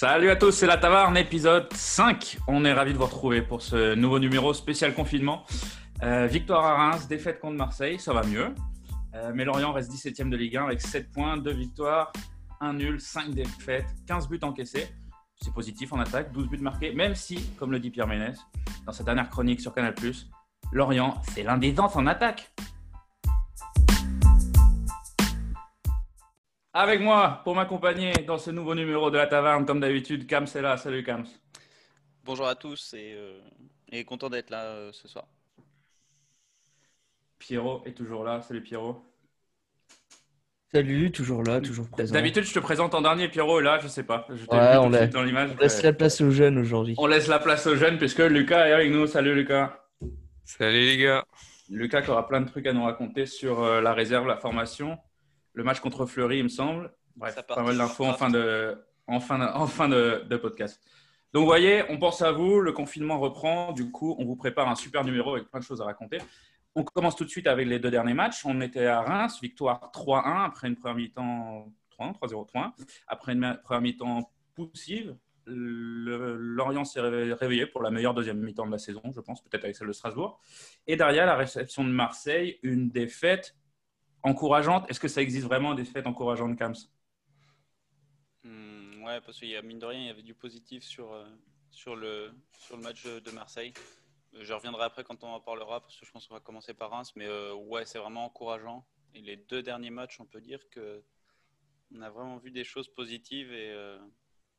Salut à tous, c'est la Taverne, épisode 5. On est ravis de vous retrouver pour ce nouveau numéro spécial confinement. Euh, victoire à Reims, défaite contre Marseille, ça va mieux. Euh, mais Lorient reste 17ème de Ligue 1 avec 7 points, 2 victoires, 1 nul, 5 défaites, 15 buts encaissés. C'est positif en attaque, 12 buts marqués, même si, comme le dit Pierre Ménès dans sa dernière chronique sur Canal+, Lorient, c'est l'un des dents en attaque. Avec moi, pour m'accompagner dans ce nouveau numéro de la taverne, comme d'habitude, Kams est là. Salut Kams. Bonjour à tous et, euh, et content d'être là euh, ce soir. Pierrot est toujours là. Salut Pierrot. Salut, toujours là, toujours présent. D'habitude, je te présente en dernier, Pierrot, là, je sais pas. Je t'ai Ouais, vu on tout de l'a- suite dans l'image. On laisse la place aux jeunes aujourd'hui. On laisse la place aux jeunes, puisque Lucas est avec nous. Salut Lucas. Salut les gars. Lucas qui aura plein de trucs à nous raconter sur euh, la réserve, la formation, le match contre Fleury, il me semble. Bref, Ça pas mal d'infos en fin de, en fin de, en fin de, de podcast. Donc, vous voyez, on pense à vous, le confinement reprend. Du coup, on vous prépare un super numéro avec plein de choses à raconter. On commence tout de suite avec les deux derniers matchs. On était à Reims, victoire 3-1 après une première mi-temps 3-1, 3-0, 3-1. Après une première mi-temps poussive, le- Lorient s'est réveillé pour la meilleure deuxième mi-temps de la saison, je pense, peut-être avec celle de Strasbourg. Et derrière, la réception de Marseille, une défaite encourageante. Est-ce que ça existe vraiment des défaites encourageantes, Kams? Hmm, ouais, parce qu'il y a mine de rien, il y avait du positif sur, euh, sur, le, sur le match de Marseille. Euh, Je reviendrai après quand on en parlera parce que je pense qu'on va commencer par Reims. Mais euh, ouais, c'est vraiment encourageant. Et les deux derniers matchs, on peut dire que on a vraiment vu des choses positives et euh,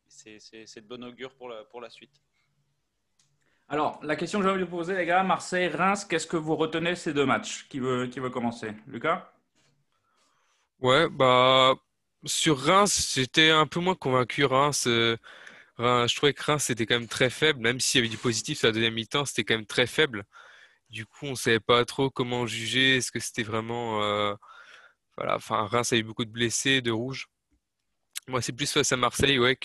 c'est de bon augure pour la, pour la suite. Alors, la question que j'ai envie de vous poser, les gars, Marseille-Reims, qu'est-ce que vous retenez ces deux matchs qui veut, qui veut commencer? Lucas? Ouais, bah sur Reims, j'étais un peu moins convaincu. Reims, euh, Reims- je trouvais que Reims c'était quand même très faible, même s'il y avait du positif sur la deuxième mi-temps, c'était quand même très faible. Du coup, on savait pas trop comment juger. Est-ce que c'était vraiment, euh, voilà, enfin Reims a eu beaucoup de blessés, de rouges. Moi, c'est plus face à Marseille, ouais,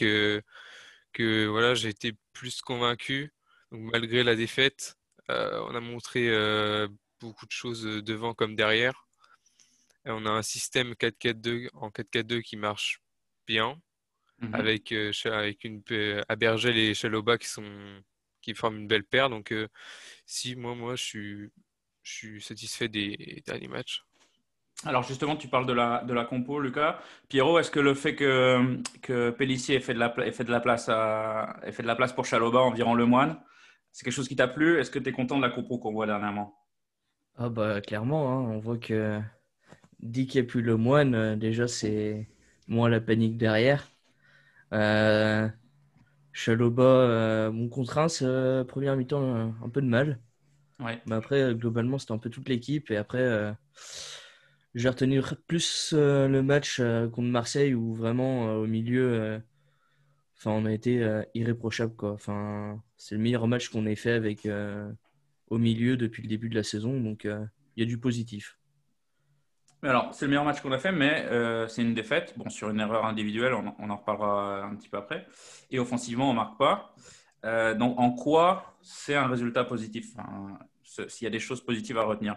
que voilà, j'ai été plus convaincu. Malgré la défaite, euh, on a montré beaucoup de choses devant comme derrière. Et on a un système 4-4-2 en 4-4-2 qui marche bien, Mhm. avec, euh, avec une paix- Abergel et Chaloba qui sont qui forment une belle paire. Donc euh, si moi moi je suis je suis satisfait des derniers matchs. Alors, justement, tu parles de la, de la compo, Lucas. Pierrot, est-ce que le fait que, que Pellissier ait fait de la, ait fait de la place à, ait fait de la place pour Chaloba environ le moine, c'est quelque chose qui t'a plu? Est-ce que tu es content de la compo qu'on voit dernièrement? Ah bah clairement, hein, on voit que dès qu'il n'y a plus le moine, euh, déjà c'est moins la panique derrière. Euh, Chaloba, euh, mon euh, première mi-temps, un peu de mal. Ouais. Mais après, globalement, c'était un peu toute l'équipe. Et après, j'ai retenu plus le match contre Marseille où vraiment au milieu, enfin, on a été irréprochable, quoi. Enfin, c'est le meilleur match qu'on ait fait avec au milieu depuis le début de la saison. Donc, il y a du positif. Alors, c'est le meilleur match qu'on a fait, mais euh, c'est une défaite. Bon, sur une erreur individuelle, on, en reparlera un petit peu après. Et offensivement, on ne marque pas. Euh, donc, en quoi c'est un résultat positif? Ce- S'il y a des choses positives à retenir.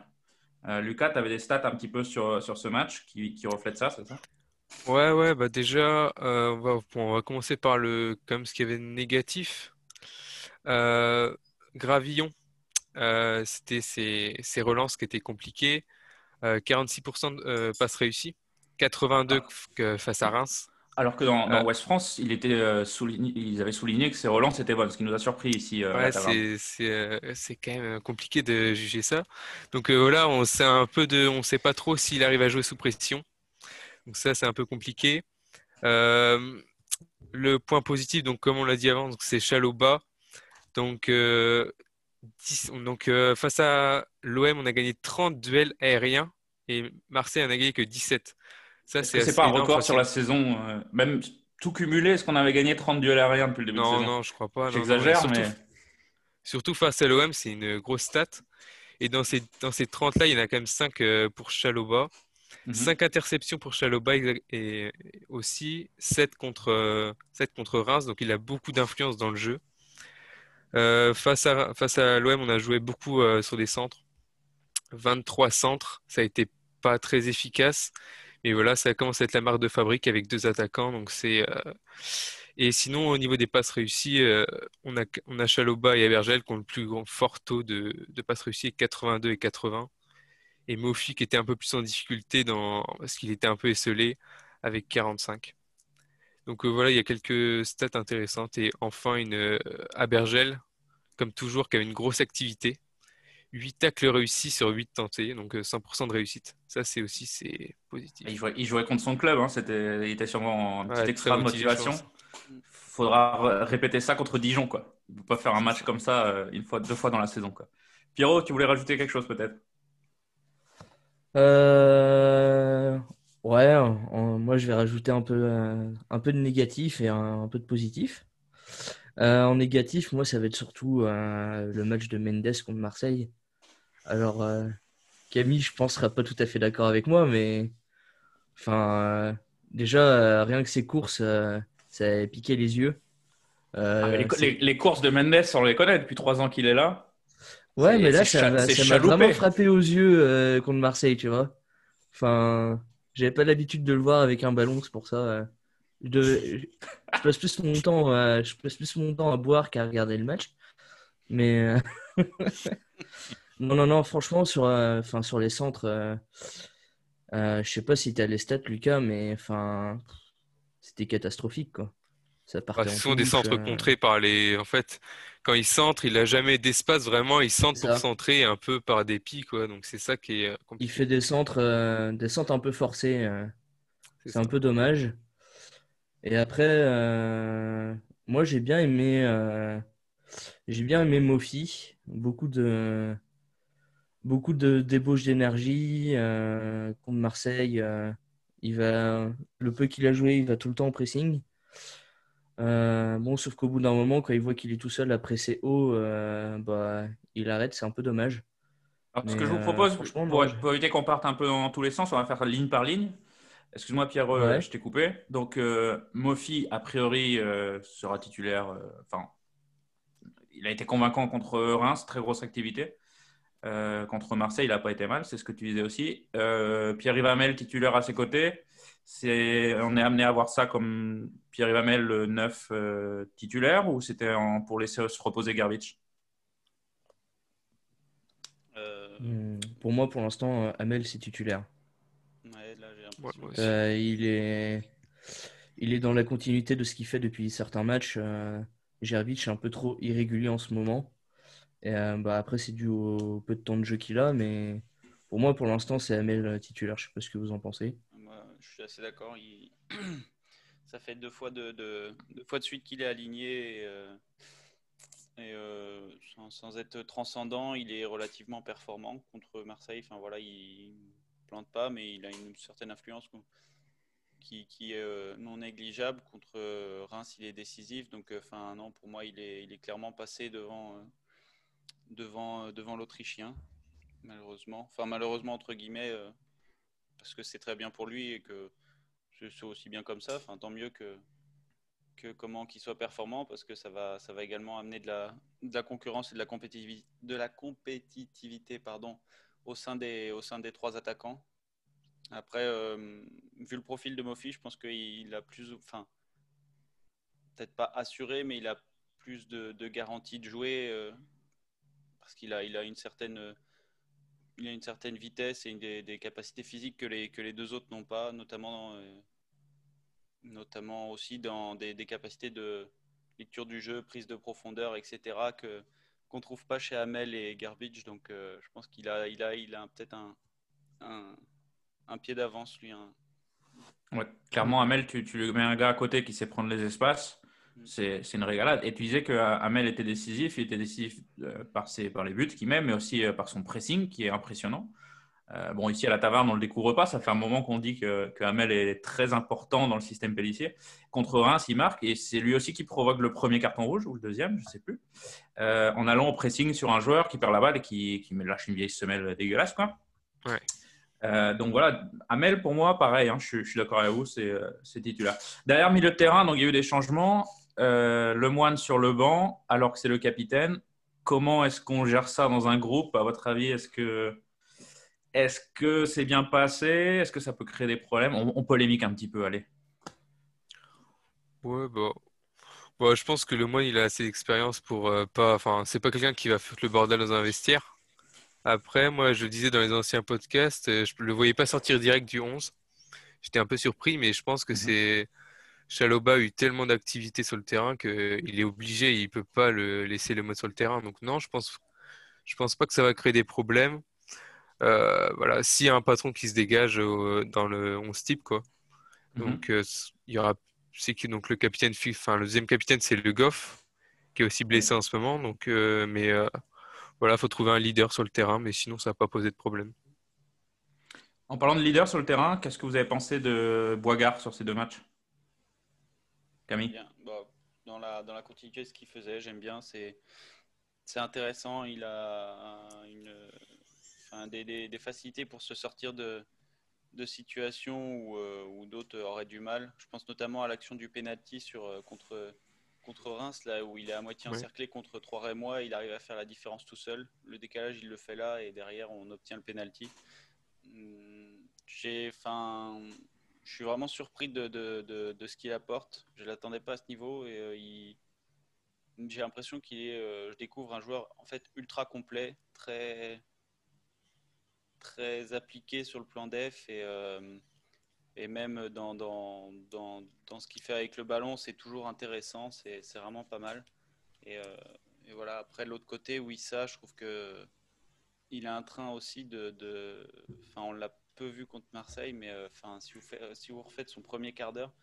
Euh, Lucas, tu avais des stats un petit peu sur, sur ce match qui, qui reflètent ça, c'est ça? Ouais, ouais, bah déjà, on va, on va commencer par le, comme ce qu'il y avait de négatif. Gravillon, c'était ses, ses relances qui étaient compliquées. Euh, 46% de euh, passes réussies, 82 que- face à Reims. Alors que dans, dans Euh, West France, il était, euh, souligné- ils avaient souligné que ses relances étaient bonnes, ce qui nous a surpris ici. euh, Ouais, c'est, euh, quand même compliqué de juger ça. Donc euh, voilà, on sait un peu de, on sait pas trop s'il arrive à jouer sous pression. Donc ça, c'est un peu compliqué. Euh, le point positif, donc comme on l'a dit avant, c'est. Donc, euh, 10 donc euh, face à l'OM, on a gagné 30 duels aériens et Marseille en a gagné que 17. Ça, c'est pas un record sur la saison euh, Même tout cumulé, est-ce qu'on avait gagné 30 duels aériens depuis le début de Non, saison? non, je crois pas. J'exagère, surtout, mais surtout face à l'OM, c'est une grosse stat. Et dans ces, dans ces 30-là, il y en a quand même 5 pour Chaloba. Mhm. 5 interceptions pour Chaloba et aussi 7 contre, euh, 7 contre Reims. Donc il a beaucoup d'influence dans le jeu. Euh, face à, face à l'OM, on a joué beaucoup euh, sur des centres. 23 centres. Ça a été pas très efficace. Mais voilà, ça commence à être la marque de fabrique avec deux attaquants. Donc c'est, euh, Et sinon, au niveau des passes réussies, euh, on, a, on a Chaloba et Abergel qui ont le plus grand fort taux de, de passes réussies, 82 et 80. Et Mofi qui était un peu plus en difficulté dans, parce qu'il était un peu esselé avec 45. Donc euh, voilà, il y a quelques stats intéressantes. Et enfin, une Abergel, comme toujours, qui a une grosse activité. 8 tacles réussis sur 8 tentés, donc 100% de réussite. Ça, c'est aussi c'est positif. Il jouait, contre son club, hein. C'était, il était sûrement en petite extra motivation faudra répéter ça contre Dijon. Quoi. Il ne peut pas faire un match comme ça euh, une fois, deux fois dans la saison. Quoi. Pierrot, tu voulais rajouter quelque chose peut-être? Euh, Ouais, moi je vais rajouter un peu, euh, un peu de négatif et un, peu de positif. en négatif, moi ça va être surtout le match de Mendes contre Marseille. Alors, Camille, je pense, sera pas tout à fait d'accord avec moi, mais enfin, déjà, rien que ses courses ça a piqué les yeux. Euh, ah, les, courses de Mendes, on les connaît depuis trois ans qu'il est là. Ouais, mais là, ça m'a vraiment frappé aux yeux euh, contre Marseille, tu vois. Enfin, j'avais pas l'habitude de le voir avec un ballon, c'est pour ça. Euh, je, passe plus mon temps, je passe plus mon temps à boire qu'à regarder le match. Mais non, non, non, franchement, sur, enfin, sur les centres, je sais pas si tu as les stats, Lucas, mais enfin c'était catastrophique quoi. Ça partait bah, ce sont des centres euh, contrés par les. En fait, quand il centre, il n'a jamais d'espace vraiment. Il centre pour centrer un peu par dépit quoi. Donc c'est ça qui est. Compliqué. Il fait des centres, euh, des centres un peu forcés. Euh. C'est un peu dommage. Et après, moi j'ai bien aimé, j'ai bien aimé Mofi. Beaucoup de, beaucoup de débauche d'énergie contre Marseille. Il va, le peu qu'il a joué, il va tout le temps en pressing. Euh, bon, sauf qu'au bout d'un moment, quand il voit qu'il est tout seul à presser haut, euh, bah, il arrête. C'est un peu dommage. Alors, ce que je vous propose, euh, pour, éviter qu'on parte un peu dans tous les sens, on va faire ligne par ligne. Excuse-moi, Pierre, je t'ai coupé. Donc, Mofi, a priori, sera titulaire. Enfin, il a été convaincant contre Reims, très grosse activité. Euh, contre Marseille, il n'a pas été mal, c'est ce que tu disais aussi. Euh, Pierre Ivamel, titulaire à ses côtés. C'est, on est amené à voir ça comme Pierre Ivamel, le 9 euh, titulaire, ou c'était pour laisser se reposer Garbage hmm, Pour moi, pour l'instant, Amel, c'est titulaire. il, est... il est dans la continuité de ce qu'il fait depuis certains matchs. Gervitch est un peu trop irrégulier en ce moment. Et euh, bah, après, c'est dû au peu de temps de jeu qu'il a, mais pour moi, pour l'instant, c'est Amel titulaire. Je sais pas ce que vous en pensez. Je suis assez d'accord. Ça fait deux fois de, deux fois de suite qu'il est aligné. Et, euh, euh, sans, être transcendant, il est relativement performant contre Marseille. Enfin, voilà, il ne plante pas, mais il a une certaine influence qui, qui est non négligeable. Contre Reims, il est décisif. Donc, enfin, non, pour moi, il est, il est clairement passé devant devant, euh, devant l'Autrichien, malheureusement. Enfin, malheureusement, entre guillemets, euh, parce que c'est très bien pour lui et que c'est aussi bien comme ça. Enfin, tant mieux que, que comment qu'il soit performant parce que ça va, ça va également amener de la, de la concurrence et de la compétitivité, de la compétitivité pardon, au, sein des, au sein des trois attaquants. Après, euh, vu le profil de Mofi, je pense qu'il a plus, enfin, peut-être pas assuré, mais il a plus de, de garantie de jouer parce qu'il a, il a, une certaine, vitesse et des, capacités physiques que les, deux autres n'ont pas, notamment, euh, notamment aussi dans des, capacités de lecture du jeu, prise de profondeur, etc. que qu'on trouve pas chez Hamel et Garbage. Donc, euh, je pense qu'il a, peut-être un, pied d'avance lui. clairement, Hamel, tu, tu lui mets un gars à côté qui sait prendre les espaces. C'est une régalade. Et tu disais que Amel était décisif. Il était décisif euh, par, ses, par les buts qu'il met, mais aussi euh, par son pressing qui est impressionnant. Euh, bon, ici à la taverne, on ne le découvre pas. Ça fait un moment qu'on dit que, que, Hamel est très important dans le système Pellissier. Contre Reims, il marque et c'est lui aussi qui provoque le premier carton rouge ou le deuxième, je ne sais plus, en allant au pressing sur un joueur qui perd la balle et qui, qui lâche une vieille semelle dégueulasse. Quoi. donc voilà, Amel pour moi, pareil, hein, je, je, suis d'accord avec vous, c'est titulaire. Derrière milieu de terrain, donc il y a eu des changements. Euh, le moine sur le banc alors que c'est le capitaine. Comment est-ce qu'on gère ça dans un groupe? À votre avis, est-ce que est-ce que c'est bien passé? Est-ce que ça peut créer des problèmes? On, polémique un petit peu, allez. Ouais, bah, Bon, je pense que le moine, il a assez d'expérience pour euh, pas. Enfin, c'est pas quelqu'un qui va foutre le bordel dans un vestiaire. Après, moi, je le disais dans les anciens podcasts, euh, je le voyais pas sortir direct du 11. J'étais un peu surpris, mais je pense que Mhm. c'est. Chaloba a eu tellement d'activité sur le terrain qu'il est obligé, il peut pas le laisser le mode sur le terrain. Donc non, je pense, je pense pas que ça va créer des problèmes. Euh, voilà, s'il y a un patron qui se dégage euh, dans le 11 type, quoi. Mhm. Donc, euh, il y aura, c'est donc le capitaine, fi- enfin le deuxième capitaine, c'est Le Goff, qui est aussi blessé en ce moment. Donc, euh, mais voilà, faut trouver un leader sur le terrain, mais sinon ça va pas poser de problème. En parlant de leader sur le terrain, qu'est-ce que vous avez pensé de Boigard sur ces deux matchs? Camille dans, la, dans la continuité de ce qu'il faisait, j'aime bien. C'est, intéressant. Il a un- une, enfin, des, des- des facilités pour se sortir de, de situations où, euh, où d'autres auraient du mal. Je pense notamment à l'action du penalty sur, euh, contre, contre Reims, là où il est à moitié Oui. encerclé contre trois Rémois. Il arrive à faire la différence tout seul. Le décalage, il le fait là et derrière, on obtient le penalty. Hum, J'ai, enfin, je suis vraiment surpris de, de, de, de ce qu'il apporte. Je ne l'attendais pas à ce niveau et euh, j'ai l'impression qu'il est. euh, je découvre un joueur en fait ultra complet, très très appliqué sur le plan def et euh, et même dans, dans, dans, dans ce qu'il fait avec le ballon, c'est toujours intéressant. C'est vraiment pas mal. Et, voilà. Après l'autre côté, oui, ça, je trouve que il a un train aussi de. de- Enfin, on l'a peu vu contre Marseille, mais euh, enfin, si vous faites, si vous refaites son premier quart d'heure,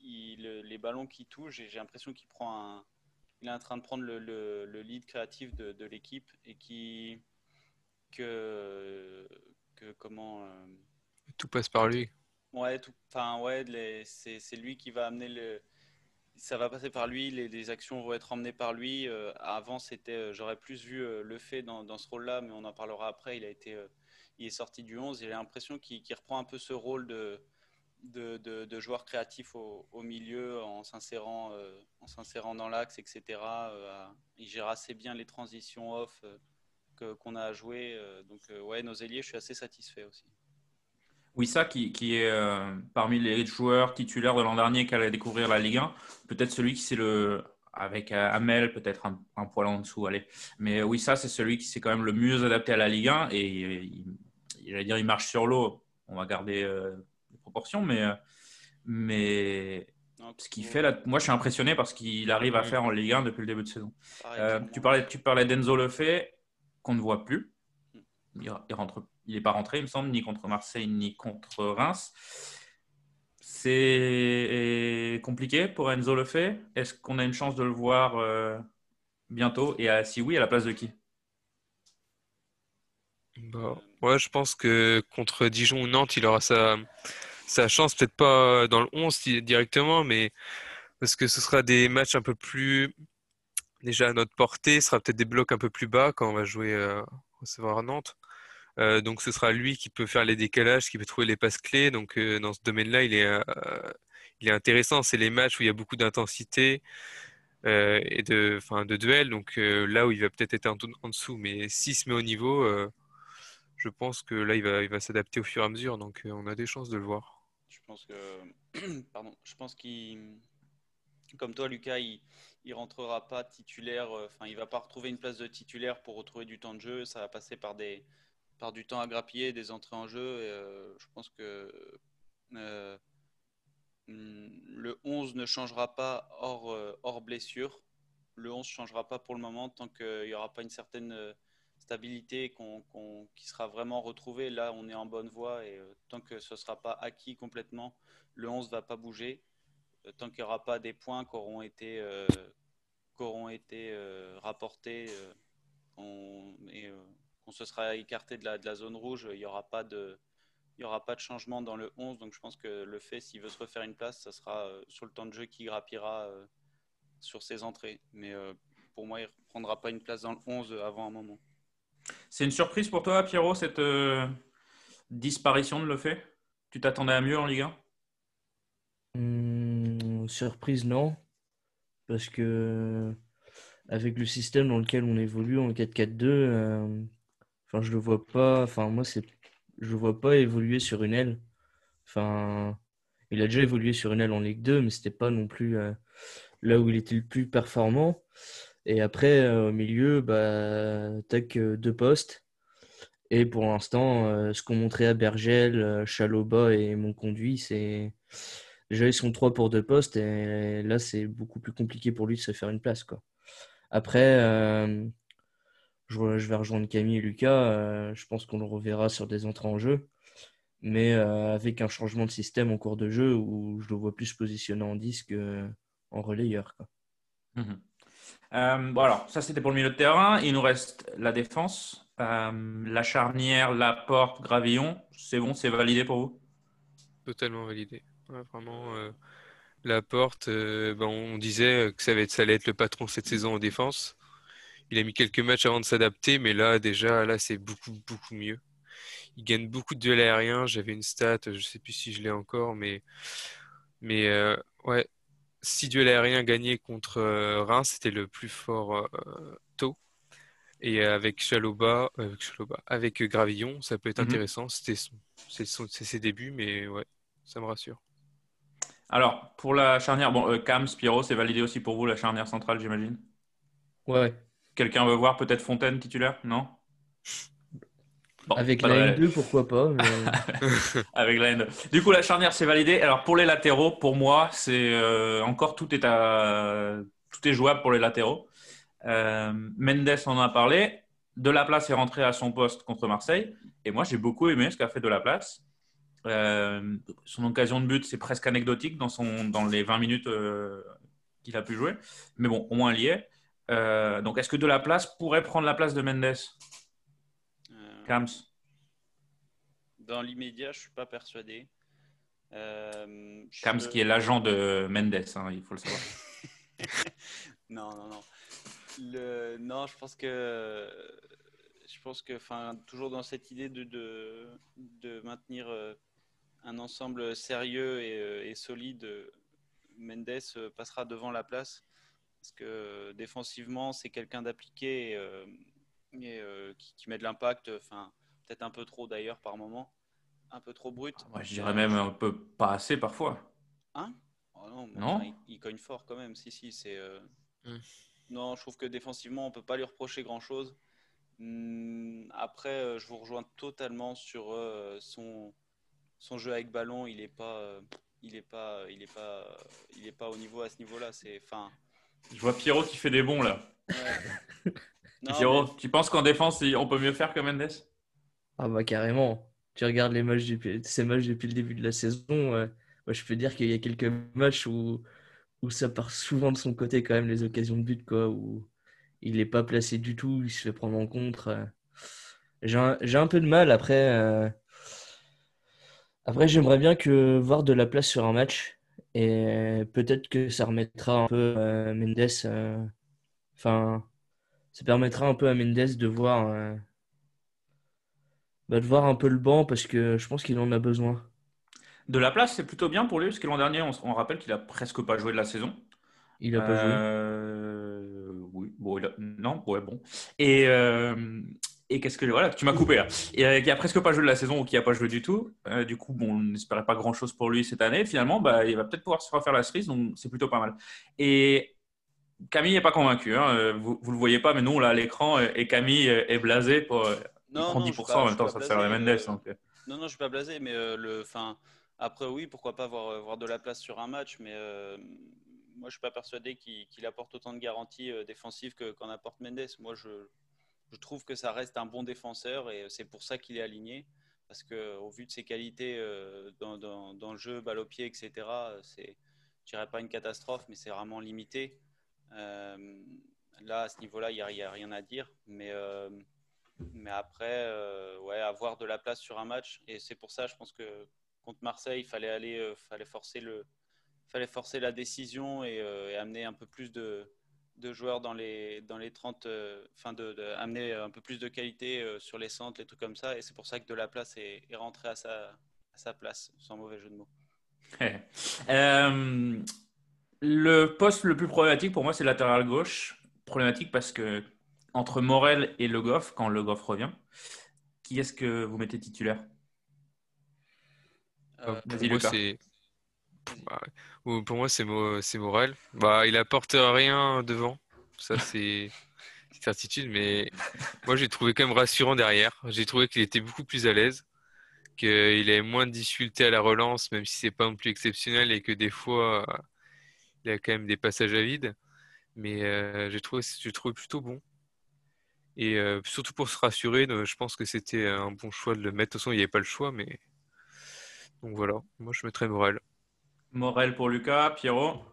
il- les ballons qu'il touche, j'ai j'ai l'impression qu'il prend un. Il est en train de prendre le, le- le lead créatif de, de l'équipe et qui que que comment. euh, Tout passe par lui. Ouais, tout, enfin, ouais, c'est lui qui va amener le. Ça va passer par lui, les, les actions vont être emmenées par lui. Euh, avant, c'était, euh, j'aurais plus vu euh, le fait dans, dans ce rôle-là, mais on en parlera après. Il a été, euh, il est sorti du 11. J'ai l'impression qu'il reprend un peu ce rôle de, joueur créatif au, milieu en s'insérant, euh, dans l'axe, etc. Euh, il gère assez bien les transitions off euh, qu'on a à jouer. euh, donc, euh, ouais, nos ailiers, je suis assez satisfait aussi. Wissa, qui, qui est parmi les joueurs titulaires de l'an dernier qui allait découvrir la Ligue 1, peut-être celui qui c'est le. Avec Amel, peut-être un, un poil en dessous, allez. Mais Wissa, c'est celui qui s'est quand même le mieux adapté à la Ligue 1 et il, j'allais dire, il marche sur l'eau. On va garder euh, les proportions, mais, euh, mais ce qu'il fait là, moi je suis impressionné parce qu'il arrive à faire en Ligue 1 depuis le début de saison. pareil, Euh, tu parlais, tu parlais d'Enzo Lefebvre, qu'on ne voit plus. Il, il rentre, il n'est pas rentré, il me semble, ni contre Marseille, ni contre Reims. C'est compliqué pour Enzo Lefebvre. Est-ce qu'on a une chance de le voir euh, bientôt? Et si oui, à la place de qui? Bah, ouais, je pense que contre Dijon ou Nantes, il aura sa, sa chance, peut-être pas dans le 11 di- directement, mais parce que ce sera des matchs un peu plus déjà à notre portée, ce sera peut-être des blocs un peu plus bas quand on va jouer euh, recevoir Nantes. Euh, donc ce sera lui qui peut faire les décalages, qui peut trouver les passes clés. Donc euh, dans ce domaine-là, il est, il est intéressant. C'est les matchs où il y a beaucoup d'intensité et de, enfin, de duel. Donc là où il va peut-être être en, en dessous, mais s'il se met au niveau, je pense que là il va, il va s'adapter au fur et à mesure. Donc euh, on a des chances de le voir. Je pense que, pardon, je pense qu'il, comme toi, Lucas, il, il rentrera pas titulaire. euh, Enfin, il va pas retrouver une place de titulaire pour retrouver du temps de jeu. Ça va passer par des, par du temps à grappiller, des entrées en jeu. Euh, je pense que hum, le 11 ne changera pas hors, hors blessure. Le 11 ne changera pas pour le moment tant qu'il n'y aura pas une certaine stabilité qui sera vraiment retrouvée. Là, on est en bonne voie et euh, tant que ce ne sera pas acquis complètement, le 11 ne va pas bouger. Euh, tant qu'il n'y aura pas des points qui auront été, euh, rapportés et qu'on se sera écarté de la, zone rouge, il n'y aura pas de. Changement dans le 11, donc je pense que le fait, s'il veut se refaire une place, ça sera sur le temps de jeu qui grappillera sur ses entrées. Mais pour moi, il ne prendra pas une place dans le 11 avant un moment. C'est une surprise pour toi, Pierrot, cette euh, disparition de Lefebvre Tu t'attendais à mieux en Ligue 1 Hum, surprise, non. Parce que avec le système dans lequel on évolue en 4-4-2, euh, enfin, je le vois pas. Enfin, moi, c'est, je le vois pas évoluer sur une aile. Enfin, il a déjà évolué sur une aile en Ligue 2, mais c'était pas non plus euh, là où il était le plus performant. Et après, au milieu, bah, tac, deux postes. Et pour l'instant, ce qu'ont montré à Bergel, Chaloba et mon conduit, c'est déjà ils sont trois pour deux postes et là c'est beaucoup plus compliqué pour lui de se faire une place quoi. Après, je, vais rejoindre Camille et Lucas. je pense qu'on le reverra sur des entrées en jeu mais euh, avec un changement de système en cours de jeu où je le vois plus se positionner en disque en relayeur. Quoi. Mhm. Euh, bon alors, ça c'était pour le milieu de terrain. Il nous reste la défense, euh, la charnière, la porte, Gravillon. C'est bon, c'est validé pour vous? Totalement validé. vraiment, la porte, ben, on disait que ça, va être, ça allait être le patron cette saison en défense. Il a mis quelques matchs avant de s'adapter, mais là déjà, là c'est beaucoup beaucoup mieux il gagne beaucoup de duels aériens. J'avais une stat, je ne sais plus si je l'ai encore, mais, mais euh, ouais, 6 duels aériens gagnés contre euh, Reims, c'était le plus fort euh, tôt. Et avec Chaloba, avec, Chaloba, avec Gravillon, ça peut être mhm. intéressant. C'était c'est ses débuts, mais ouais, ça me rassure. Alors, pour la charnière, bon, Cam, Spiro, c'est validé aussi pour vous, la charnière centrale, j'imagine? Ouais. Quelqu'un veut voir peut-être Fontaine titulaire? Non? avec la N2, pourquoi pas Avec la N2. Du coup, la charnière, c'est validé. Alors, pour les latéraux, pour moi, c'est euh, encore tout est, à... tout est jouable pour les latéraux. Euh, Mendes en a parlé. De la place est rentré à son poste contre Marseille. Et moi, j'ai beaucoup aimé ce qu'a fait De la place. Euh, son occasion de but, c'est presque anecdotique dans, son, dans les 20 minutes qu'il a pu jouer. Mais bon, au moins, il y est. donc, est-ce que De la place pourrait prendre la place de Mendes? Dans l'immédiat, je ne suis pas persuadé. Euh, Kams, qui est l'agent de Mendes, hein, il faut le savoir. non, non, non. Le... Non, je pense que. Je pense que, enfin, toujours dans cette idée de, de, maintenir euh, un ensemble sérieux et, euh, et solide, Mendes passera devant la place. Parce que défensivement, c'est quelqu'un d'appliqué et euh, qui, met de l'impact, enfin peut-être un peu trop d'ailleurs par moment, un peu trop brut. Ah, je dirais même un peu pas assez parfois. Hein? Oh Non, il, cogne fort quand même. Si, si, c'est. Euh, hmm. Non, je trouve que défensivement, on peut pas lui reprocher grand-chose. Hmm, après, euh, je vous rejoins totalement sur son, son jeu avec ballon. Il est pas, il est pas, il est pas, il est pas au niveau à ce niveau-là. C'est, enfin. Je vois Pierrot qui fait des bons là. Ouais. tu penses qu'en défense, on peut mieux faire que Mendes? Ah bah carrément. Tu regardes les matchs depuis, ces matchs depuis le début de la saison, moi, je peux dire qu'il y a quelques matchs où, où ça part souvent de son côté quand même les occasions de but, quoi, où il n'est pas placé du tout, il se fait prendre en contre. J'ai un, peu de mal après. Euh, après, j'aimerais bien que voir de la place sur un match. Et peut-être que ça remettra un peu euh, Mendes. Euh, enfin, ça permettra un peu à Mendes de voir, euh, bah, de voir un peu le banc parce que je pense qu'il en a besoin. De la place, c'est plutôt bien pour lui parce que l'an dernier, on, rappelle qu'il a presque pas joué de la saison. Il a pas joué. Euh, oui, bon, non, ouais, bon. Et, euh, et qu'est-ce que voilà, tu m'as coupé là. Et qui a presque pas joué de la saison ou qui a pas joué du tout. du coup, bon, on n'espérait pas grand chose pour lui cette année. Finalement, bah, il va peut-être pouvoir se refaire la cerise, donc c'est plutôt pas mal. Et Camille n'est pas convaincu. Hein. Euh, vous ne le voyez pas, mais nous, on l'a à l'écran et Camille est blasé pour euh, non, prend 10% en même temps, ça sert à Mendes. Euh, non, non, je ne suis pas blasé, mais le, fin, après, oui, pourquoi pas avoir, voir de la place sur un match, mais moi, je ne suis pas persuadé qu'il apporte autant de garanties défensives qu'en apporte Mendes. Moi, je, je, trouve que ça reste un bon défenseur et c'est pour ça qu'il est aligné. Parce qu'au vu de ses qualités dans, dans, dans, le jeu, balle au pied, etc., c'est, je dirais pas une catastrophe, mais c'est vraiment limité. Euh, là, à ce niveau-là, il n'y a, rien à dire. Mais, euh, après, euh, avoir de la place sur un match. Et c'est pour ça, je pense que contre Marseille, il fallait aller, fallait forcer le, fallait forcer la décision et, amener un peu plus de, joueurs dans les, dans les 30, enfin de, amener un peu plus de qualité sur les centres, les trucs comme ça. Et c'est pour ça que de la place est, est rentré à sa, à sa place, sans mauvais jeu de mots. Le poste le plus problématique pour moi, c'est latéral gauche. Problématique parce que entre Morel et Le Goff, quand Le Goff revient, qui est-ce que vous mettez titulaire? Euh, pour, moi, bah, pour moi, c'est Morel. Bah, il apporte rien devant. Ça, c'est certitude. Mais moi, j'ai trouvé quand même rassurant derrière. J'ai trouvé qu'il était beaucoup plus à l'aise, qu'il avait moins de difficultés à la relance, même si c'est pas non plus exceptionnel et que des fois, il a quand même des passages à vide. Mais euh, j'ai trouvé, trouvé plutôt bon. Et euh, surtout pour se rassurer, je pense que c'était un bon choix de le mettre. De toute façon, il n'y avait pas le choix, mais donc voilà, moi je mettrais Morel. Morel pour Lucas, Pierrot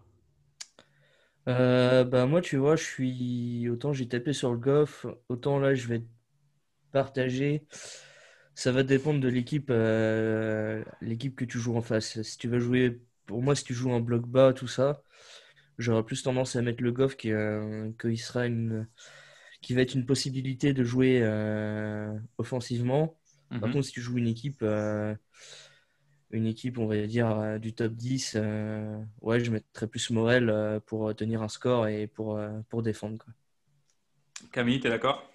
euh, bah moi tu vois je suis autant j'ai tapé sur le golf autant là je vais partager ça va dépendre de l'équipe euh, l'équipe que tu joues en face si tu vas jouer pour moi si tu joues en bloc bas tout ça j'aurais plus tendance à mettre le golf qui, euh, sera une qui va être une possibilité de jouer offensivement par mhm. contre si tu joues une équipe une équipe, on va dire, euh, du top 10, euh, ouais, je mettrais plus Morel euh, pour tenir un score et pour, pour défendre. Quoi. Camille, tu es d'accord?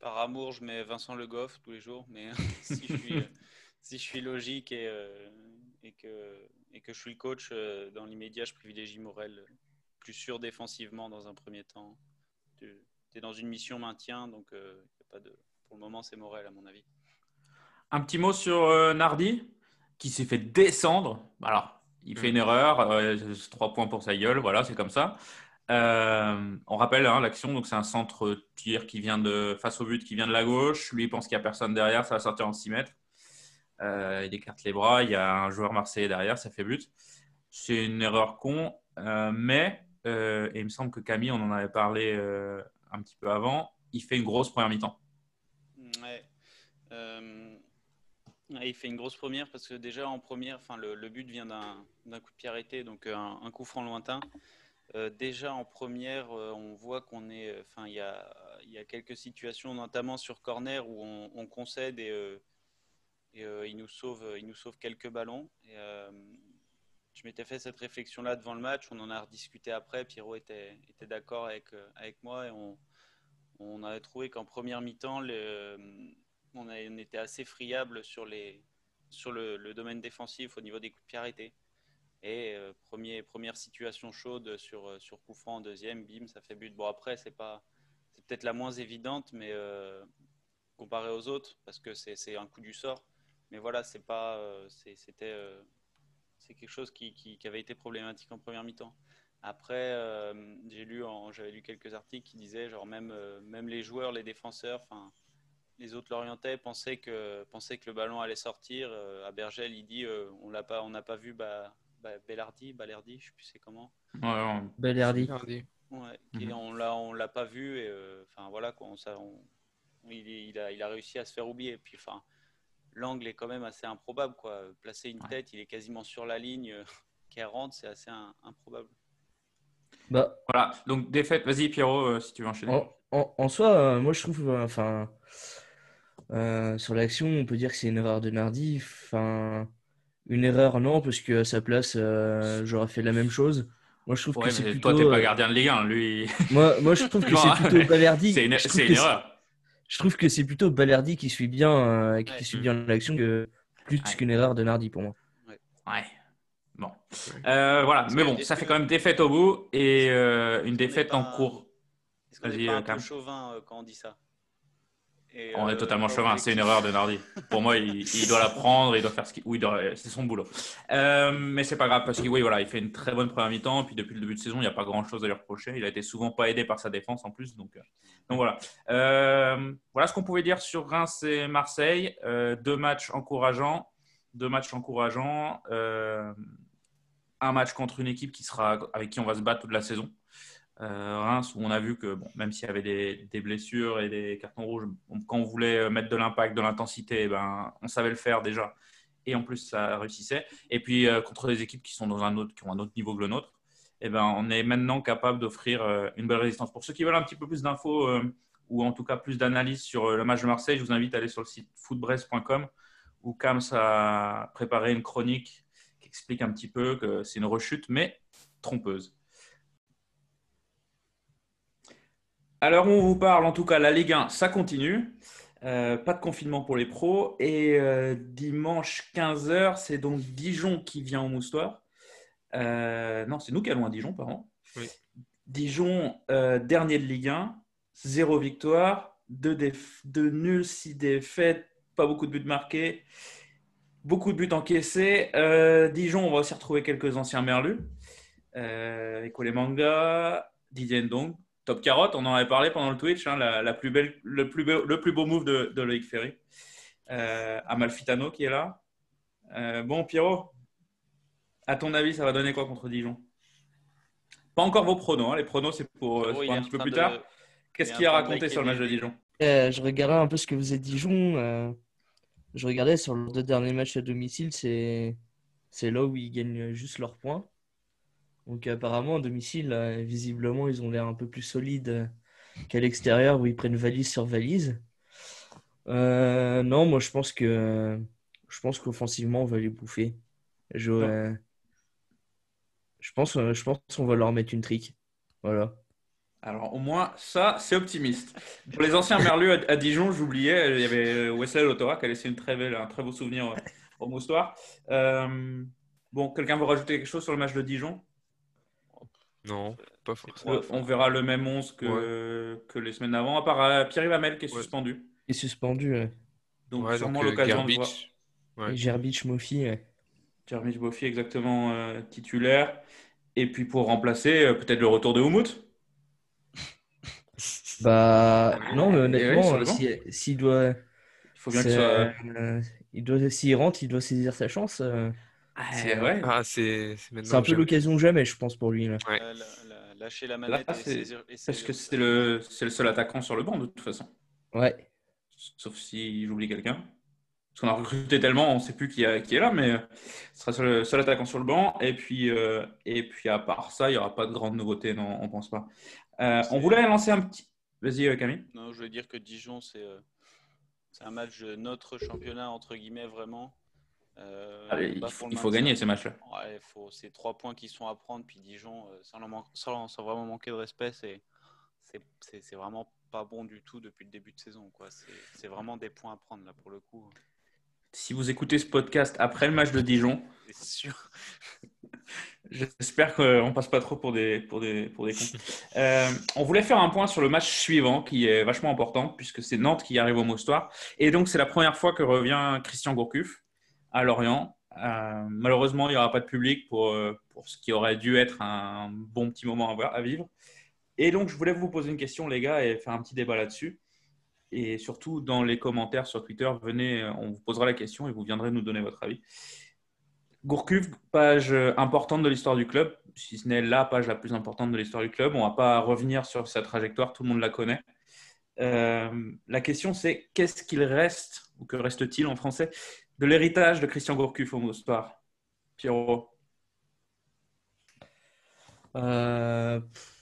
Par amour, je mets Vincent Le Goff tous les jours, mais si, je suis, si je suis logique et, et, que, et que je suis le coach, dans l'immédiat, je privilégie Morel, plus sûr défensivement dans un premier temps. Tu es dans une mission maintien, donc y a pas de... pour le moment, c'est Morel, à mon avis. Un petit mot sur Nardi qui s'est fait descendre. Alors, il fait une mm. erreur, euh, trois points pour sa gueule, voilà, c'est comme ça. Euh, on rappelle hein, l'action, donc c'est un centre tir qui vient de face au but, qui vient de la gauche. Lui, il pense qu'il n'y a personne derrière, ça va sortir en 6 mètres. Euh, il écarte les bras, il y a un joueur marseillais derrière, ça fait but. C'est une erreur con, mais, et il me semble que Camille, on en avait parlé un petit peu avant, il fait une grosse première mi-temps. Ouais. Il fait une grosse première parce que déjà en première, enfin, le, but vient d'un coup de pied arrêté, donc euh, un, coup franc lointain. Euh, déjà en première, euh, on voit qu'on est, enfin, il y a, y a, quelques situations, notamment sur corner, où on, concède et, et il nous sauve, il nous sauve quelques ballons. Et, je m'étais fait cette réflexion-là devant le match, on en a rediscuté après. Pierrot était, d'accord avec, moi et on, on avait trouvé qu'en première mi-temps, on, était assez friable sur, le, domaine défensif au niveau des coups de pied arrêtés. Et euh, première situation chaude sur, euh, sur coup en deuxième, bim, ça fait but. Bon, après, c'est peut-être la moins évidente, mais euh, comparé aux autres, parce que c'est un coup du sort. Mais voilà, c'est pas c'était c'est quelque chose qui, qui, avait été problématique en première mi-temps. Après, j'ai lu, j'avais lu quelques articles qui disaient genre même même les joueurs, les défenseurs, enfin les autres Lorientais pensaient que, pensaient que le ballon allait sortir. Euh, à Bergel, il dit euh, on l'a pas, on n'a pas vu bah, bah, Bellardi, Balerdi, je sais plus c'est comment. Ouais, Bellardi. Ouais, mhm. on l'a, on l'a pas vu et euh, enfin voilà quoi, ça, il, il, a, il a réussi à se faire oublier. Puis enfin, l'angle est quand même assez improbable quoi. Placer une tête, il est quasiment sur la ligne, qui rentre, c'est assez improbable. Bah, voilà, donc défaite, vas-y Pierrot, si tu veux enchaîner. En, en, soi, moi je trouve, enfin, euh, sur l'action, on peut dire que c'est une erreur de Nardi. Enfin, une erreur, non, parce qu'à sa place, euh, j'aurais fait la même chose. Moi, je trouve que c'est plutôt. Toi, t'es pas euh, gardien de Ligue 1, lui. Moi, moi je trouve que c'est plutôt Balerdi. c'est une, erreur. Je trouve que c'est plutôt Balerdi qui suit bien, qui suit bien l'action que plus qu'une erreur de Nardi pour moi. Ouais. Bon. voilà. Mais bon, ça fait quand même défaite au bout et une défaite en cours. Est-ce qu'on est pas un peu chauvin quand on dit ça? On est euh, totalement chauvin, c'est une erreur de Nardi. Pour moi, il, doit la prendre, il doit faire ce qu'il. Oui, c'est son boulot. Euh, mais c'est pas grave parce qu'il oui, voilà, il fait une très bonne première mi-temps. Puis depuis le début de saison, il n'y a pas grand chose à lui reprocher. Il a été souvent pas aidé par sa défense en plus. Donc, euh, donc voilà. Voilà ce qu'on pouvait dire sur Reims et Marseille. deux matchs encourageants. Deux matchs encourageants. un match contre une équipe qui sera, avec qui on va se battre toute la saison. Euh, Reims, où on a vu que bon, même s'il y avait des, blessures et des cartons rouges, quand on voulait euh, mettre de l'impact, de l'intensité, eh ben, on savait le faire déjà. Et en plus, ça réussissait. Et puis, euh, contre des équipes qui, sont dans un autre, qui ont un autre niveau que le nôtre, eh ben, on est maintenant capable d'offrir une belle résistance. Pour ceux qui veulent un petit peu plus d'infos ou en tout cas plus d'analyse sur le match de Marseille, je vous invite à aller sur le site footbrest.com où Kams a préparé une chronique qui explique un petit peu que c'est une rechute, mais trompeuse. Alors, on vous parle, en tout cas, la Ligue 1, ça continue. Euh, pas de confinement pour les pros. Et euh, dimanche 15h, c'est donc Dijon qui vient au Moustoir. Euh, non, c'est nous qui allons à Dijon, pardon. Oui. Dijon, dernier de Ligue 1, zéro victoire, deux, déf- deux nuls, six défaites, pas beaucoup de buts marqués, beaucoup de buts encaissés. Dijon, on va aussi retrouver quelques anciens merlus. Euh, Manga, Didier Ndong, Top Carotte, on en avait parlé pendant le Twitch, hein, la, la plus belle, le, plus beau, le plus beau move de, de Loïc Ferry. Euh, Amalfitano qui est là. Euh, bon, Pierrot, à ton avis, ça va donner quoi contre Dijon? Pas encore vos pronos, hein, les pronos c'est pour, euh, pour un petit peu plus de- tard. Qu'est-ce il est qu'il y a raconté sur le match de Dijon? Euh, je regardais un peu ce que faisait Dijon. euh, je regardais sur leurs deux derniers matchs à domicile, c'est c'est là où ils gagnent juste leurs points. Donc apparemment, à domicile, euh, visiblement, ils ont l'air un peu plus solides euh, qu'à l'extérieur où ils prennent valise sur valise. Euh, non, moi je pense que je pense qu'offensivement, on va les bouffer. Je, euh, je pense, je pense qu'on va leur mettre une trick. Voilà. Alors au moins, ça, c'est optimiste. Pour les anciens merlus à, à Dijon, j'oubliais, il y avait Wesley Lotora qui a laissé une très belle, un très beau souvenir au Moustoir. Euh, bon, quelqu'un veut rajouter quelque chose sur le match de Dijon? Non, pas forcément. On verra le même 11 que, que les semaines avant, à part euh, Pierre Hamel qui est Ouais. suspendu. Il est suspendu. ouais. Donc Ouais, sûrement euh, l'occasion de voir. Ouais. Et Gerbic, Mofi. ouais. Jeremy Boffi exactement euh, titulaire. Et puis pour remplacer, euh, peut-être le retour de Oumout. Bah, non, mais honnêtement, si- s'il doit, Il faut bien que c'est, ça. euh, il doit, s'il rentre, il doit saisir sa chance. Euh. Ah, ouais. Ah, c'est c'est C'est un peu l'occasion ou jamais, je pense, pour lui. Là. Ouais. La- la- lâcher la manette Là, et c'est saisir- et parce que c'est le, c'est le seul attaquant sur le banc de toute façon. Ouais. Sauf si j'oublie quelqu'un. Parce qu'on a recruté tellement, on ne sait plus qui, a- qui est là, mais euh, ce sera le seul attaquant sur le banc. Et puis, euh, et puis à part ça, il n'y aura pas de grande nouveauté, non, on ne pense pas. Euh, on C'est- voulait lancer un petit. Vas-y, Camille. Non, je veux dire que Dijon, c'est euh, c'est un match de notre championnat, entre guillemets, vraiment. Euh, Allez, il pas faut, pour le il faut gagner ces matchs-là. Ouais, faut, c'est trois points qui sont à prendre. Puis Dijon, euh, sans, leur man- sans- sans vraiment manquer de respect, c'est, vraiment pas bon du tout depuis le début de saison. C'est, vraiment des points à prendre là pour le coup. Si vous écoutez ce podcast après le match de Dijon, sûr. J'espère qu'on passe pas trop pour des, pour des, pour des cons. Euh, on voulait faire un point sur le match suivant qui est vachement important puisque c'est Nantes qui arrive au Moustoir. Et donc, c'est la première fois que revient Christian Gourcuff à Lorient. Euh, malheureusement, il n'y aura pas de public pour, euh, pour ce qui aurait dû être un bon petit moment à, vivre. Et donc, je voulais vous poser une question, les gars, et faire un petit débat là-dessus. Et surtout, dans les commentaires sur Twitter, venez, euh, on vous posera la question et vous viendrez nous donner votre avis. Gourcuff, page importante de l'histoire du club, si ce n'est la page la plus importante de l'histoire du club. On ne va pas revenir sur sa trajectoire, tout le monde la connaît. La question, c'est qu'est-ce qu'il reste, ou que reste-t-il en français, de l'héritage de Christian Gourcuff au Moustoir Pierrot Euh, pff,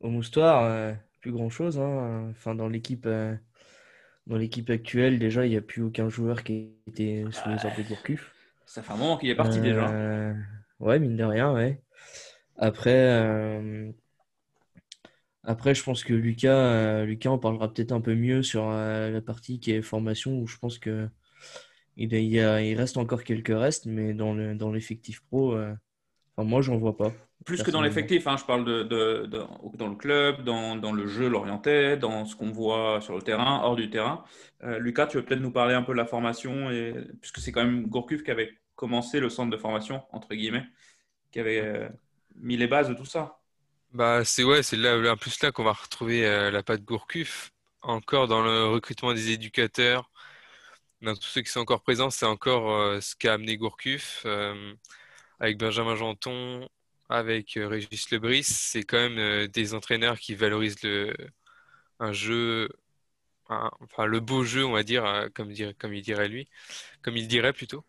au Moustoir, euh, plus grand-chose. hein. Enfin, dans l'équipe euh, dans l'équipe actuelle, déjà, il n'y a plus aucun joueur qui était sous les ordres de Gourcuff. Ça fait un moment qu'il est parti déjà. Ouais, mine de rien, ouais. Après, après, je pense que Lucas, Lucas en parlera peut-être un peu mieux sur la partie qui est formation, où je pense que il, y a- il reste encore quelques restes, mais dans le, dans l'effectif pro, euh, enfin, moi, j'en vois pas. Plus que dans l'effectif, hein, je parle de, de- de- dans le club, dans, dans le jeu lorientais, dans ce qu'on voit sur le terrain, hors du terrain. Euh, Lucas, tu veux peut-être nous parler un peu de la formation, et, puisque c'est quand même Gourcuff qui avait commencé le centre de formation, entre guillemets, qui avait euh, mis les bases de tout ça. Bah, c'est ouais, c'est là, en plus là qu'on va retrouver euh, la patte Gourcuff. Encore dans le recrutement des éducateurs, dans tous ceux qui sont encore présents, c'est encore euh, ce qu'a amené Gourcuff euh, avec Benjamin Janton, avec euh, Régis Lebris. C'est quand même des entraîneurs qui valorisent le, un jeu, enfin le beau jeu, on va dire, comme, dire, comme il dirait lui, comme il dirait plutôt.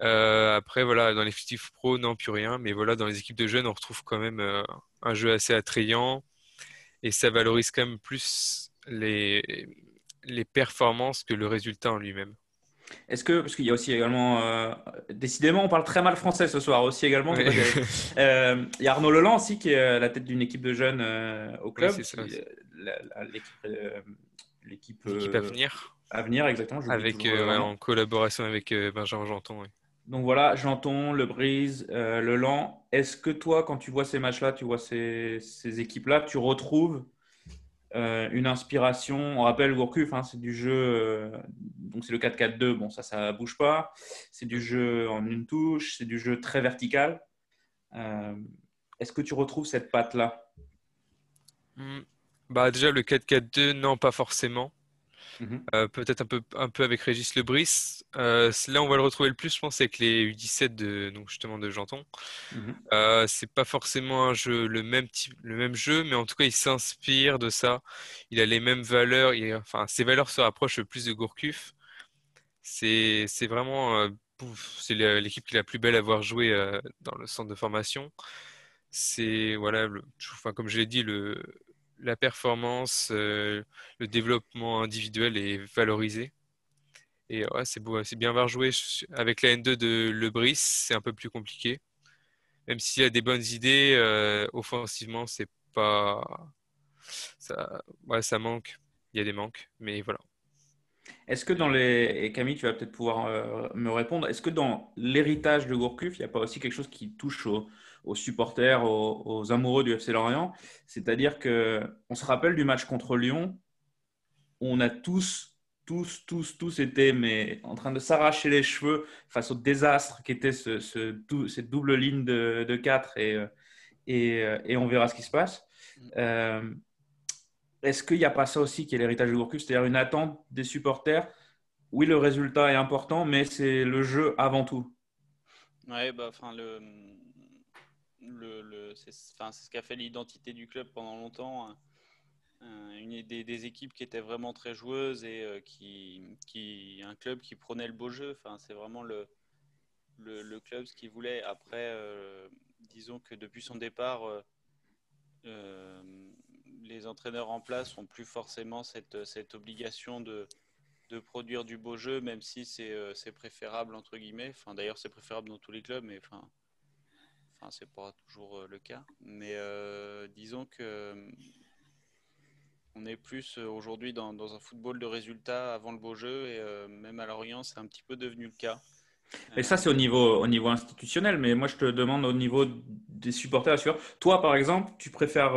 Après, voilà, dans l'effectif pro, non, plus rien. Mais voilà, dans les équipes de jeunes, on retrouve quand même un jeu assez attrayant et ça valorise quand même plus les, les performances que le résultat en lui-même. Est-ce que, parce qu'il y a aussi également, euh, décidément, on parle très mal français ce soir aussi également. Euh, il y a Arnaud Leland aussi qui est à la tête d'une équipe de jeunes euh, au club. ça. l'équipe, à venir. À venir, exactement. Avec, en collaboration avec Benjamin Janton. Donc voilà, Janton, Le Brise, Le Lan. Est-ce que toi, quand tu vois ces matchs-là, tu vois ces, ces équipes-là, tu retrouves euh, une inspiration. On rappelle Gourcuff, hein, c'est du jeu, euh, donc c'est le 4-4-2. Bon, ça, ça bouge pas. C'est du jeu en une touche, c'est du jeu très vertical. Euh, est-ce que tu retrouves cette patte-là? Hmm. bah, Déjà, le 4-4-2, non, pas forcément. Mhm. Peut-être un peu, un peu avec Régis Lebris. Euh, là, on va le retrouver le plus, je pense, avec les U17 de, donc justement de Janton. Mhm. Euh, c'est pas forcément un jeu, le même type, le même jeu, mais en tout cas, il s'inspire de ça. Il a les mêmes valeurs. enfin, ses valeurs se rapprochent plus de Gourcuff. C'est, vraiment, c'est l'équipe qui est la plus belle à avoir joué dans le centre de formation. C'est voilà, enfin, comme je l'ai dit, le, la performance, euh, le développement individuel est valorisé. Et ouais, c'est beau, c'est bien voir jouer avec la N2 de Lebris, c'est un peu plus compliqué. Même s'il a des bonnes idées, euh, offensivement, c'est pas. Ça, ouais, ça manque. Il y a des manques, mais voilà. Est-ce que dans les. Et Camille, tu vas peut-être pouvoir euh, me répondre. Est-ce que dans l'héritage de Gourcuff, il n'y a pas aussi quelque chose qui touche au, aux supporters, aux, amoureux du FC Lorient? C'est-à-dire qu'on se rappelle du match contre Lyon, on a tous, tous, tous, tous été mais, en train de s'arracher les cheveux face au désastre qu'était ce, cette double ligne de, de 4 et, et, et, on verra ce qui se passe. Euh, est-ce qu'il n'y a pas ça aussi qui est l'héritage du Gourcuff, c'est-à-dire une attente des supporters? Oui, le résultat est important, mais c'est le jeu avant tout. Oui, bah, c'est ce qui a fait l'identité du club pendant longtemps. Euh, une des, des, équipes qui étaient vraiment très joueuses et euh, qui, un club qui prenait le beau jeu. Enfin, c'est vraiment le, le, club ce qu'il voulait. Après, euh, disons que depuis son départ, les entraîneurs en place n'ont plus forcément cette, cette obligation de, de, produire du beau jeu, même si c'est préférable entre guillemets. Enfin, d'ailleurs, c'est préférable dans tous les clubs, mais enfin c'est pas toujours le cas. Mais disons que on est plus aujourd'hui dans, un football de résultats avant le beau jeu et même à Lorient, c'est un petit peu devenu le cas. Et ça, c'est au niveau, au niveau institutionnel, mais moi, je te demande au niveau des supporters. Toi, par exemple, tu préfères,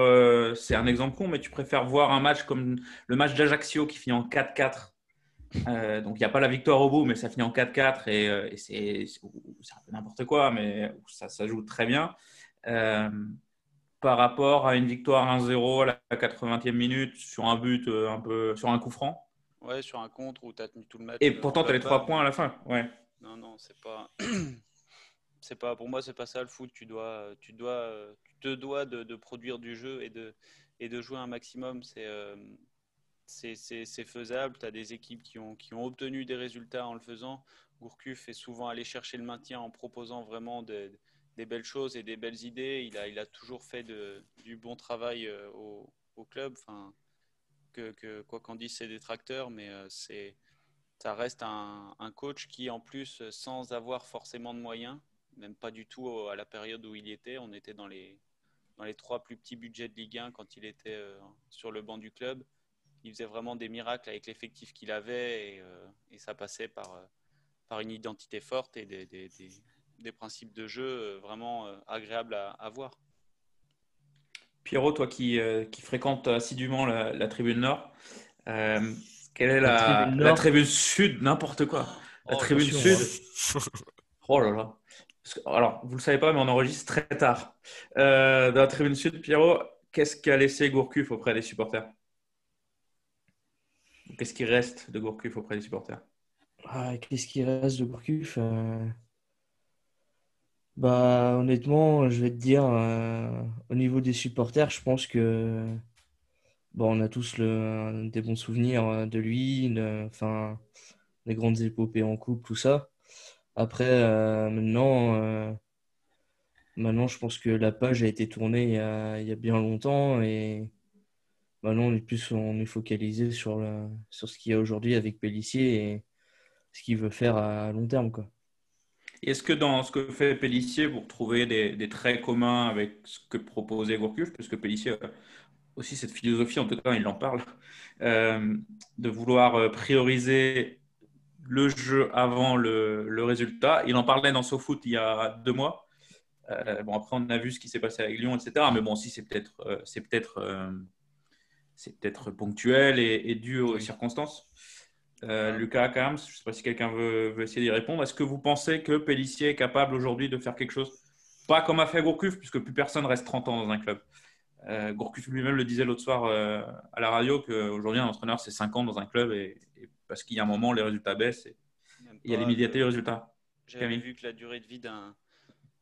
c'est un exemple con, mais tu préfères voir un match comme le match d'Ajaccio qui finit en 4-4 euh, donc il n'y a pas la victoire au bout, mais ça finit en 4-4 et, euh, c'est un peu n'importe quoi, mais ça, ça, joue très bien. Euh, par rapport à une victoire 1-0 à la 80e minute sur un but un peu sur un coup franc? Ouais, sur un contre où tu as tenu tout le match. Et pourtant tu as les 3 points à la fin. Ouais. Non, non, c'est pas. c'est pas pour moi c'est pas ça le foot tu dois tu dois tu te dois de, de, produire du jeu et de et de jouer un maximum c'est c'est faisable. Tu as des équipes qui ont, qui ont obtenu des résultats en le faisant. Gourcuff est souvent allé chercher le maintien en proposant vraiment des belles choses et des belles idées. Il a, il a toujours fait du bon travail euh, au, au club. Enfin, que, quoi qu'en disent ses détracteurs, mais euh, c'est ça reste un, un, coach qui, en plus, sans avoir forcément de moyens, même pas du tout à la période où il était, on était dans les, dans les trois plus petits budgets de Ligue 1 quand il était euh, sur le banc du club il faisait vraiment des miracles avec l'effectif qu'il avait et, euh, ça passait par, euh, par une identité forte et des, des, des, principes de jeu euh, vraiment agréables à, voir. Pierrot, toi qui, qui fréquentes assidûment la, tribune Nord, quelle est la, la, tribune, Sud N'importe quoi. La oh, tribune Sud. oh là là. alors, vous ne le savez pas, mais on enregistre très tard. dans la tribune Sud, Pierrot, qu'est-ce qu'a laissé Gourcuff auprès des supporters? Qu'est-ce qui reste de Gourcuff auprès des supporters? Ah, Qu'est-ce qui reste de Gourcuff euh, Bah honnêtement, je vais te dire, euh, au niveau des supporters, je pense que bon, on a tous le, des bons souvenirs euh, de lui, enfin, les grandes épopées en coupe, tout ça. Après, maintenant, maintenant, je pense que la page a été tournée il y a, il y a bien longtemps et Maintenant, on est plus on est focalisé sur, sur ce qu'il y a aujourd'hui avec Pellissier et ce qu'il veut faire à long terme. Quoi. Est-ce que dans ce que fait Pellissier, vous retrouvez des, traits communs avec ce que proposait Gourcuff? Parce que Pellissier, aussi cette philosophie, en tout cas, il en parle, euh, de vouloir prioriser le jeu avant le, résultat. Il en parlait dans SoFoot il y a deux mois. bon, après, on a vu ce qui s'est passé avec Lyon, etc. Mais bon, si c'est peut-être c'est peut-être ponctuel et, dû aux circonstances. Lucas Kams, je ne sais pas si quelqu'un veut, veut, essayer d'y répondre. Est-ce que vous pensez que Pellissier est capable aujourd'hui de faire quelque chose? Pas comme a fait Gourcuff, puisque plus personne reste 30 ans dans un club. Euh, Gourcuff lui-même le disait l'autre soir euh, à la radio qu'aujourd'hui, un entraîneur, c'est 5 ans dans un club et, parce qu'il y a un moment, les résultats baissent et il y a l'immédiateté des résultats. J'avais vu que la durée de vie d'un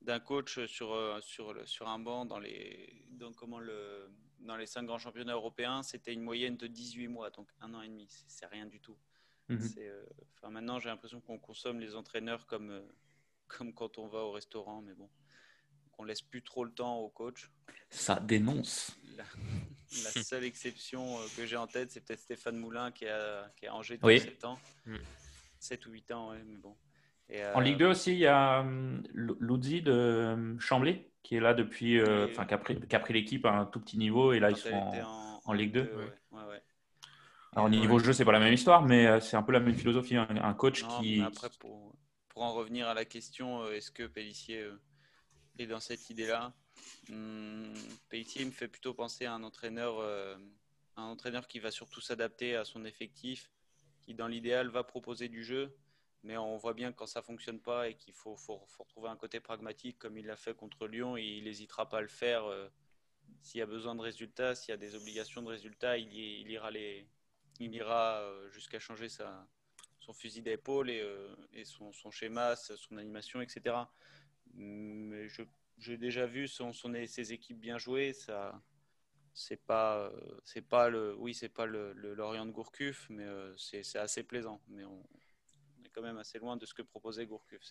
d'un coach sur, euh, sur, sur un banc dans les, dans, comment le, dans les cinq grands championnats européens, c'était une moyenne de 18 mois, donc un an et demi. C'est rien du tout. Mhm. Euh, enfin, maintenant, j'ai l'impression qu'on consomme les entraîneurs comme, comme quand on va au restaurant, mais bon qu'on laisse plus trop le temps au coach. Ça dénonce. La, seule exception euh, que j'ai en tête, c'est peut-être Stéphane Moulin qui a, qui a Angers depuis 7 ans. 7 mm. ou 8 ans, ouais, mais bon. en Ligue 2 aussi, il y a Loudzi de Chambly qui est là depuis, euh, enfin, qui a pris, pris l'équipe à un tout petit niveau et là ils sont en, Ligue 2. Ouais. Alors, au niveau jeu, c'est pas la même histoire, mais euh, c'est un peu la même philosophie. Un, coach qui. Après, pour, pour, en revenir à la question, est-ce que Pellissier et dans cette idée-là? Hum, me fait plutôt penser à un entraîneur, euh, un entraîneur qui va surtout s'adapter à son effectif, qui dans l'idéal va proposer du jeu, mais on voit bien que quand ça fonctionne pas et qu'il faut, faut, retrouver un côté pragmatique comme il l'a fait contre Lyon, il n'hésitera pas à le faire. Euh, s'il y a besoin de résultats, s'il y a des obligations de résultats, il, il ira, les, il ira euh, jusqu'à changer son fusil d'épaule et, et son, schéma, son animation, etc mais j'ai déjà vu son, ses équipes bien jouer. Ça, c'est pas, c'est pas le, oui, c'est pas le, Lorient de Gourcuff, mais euh, c'est assez plaisant. Mais on, est quand même assez loin de ce que proposait Gourcuff.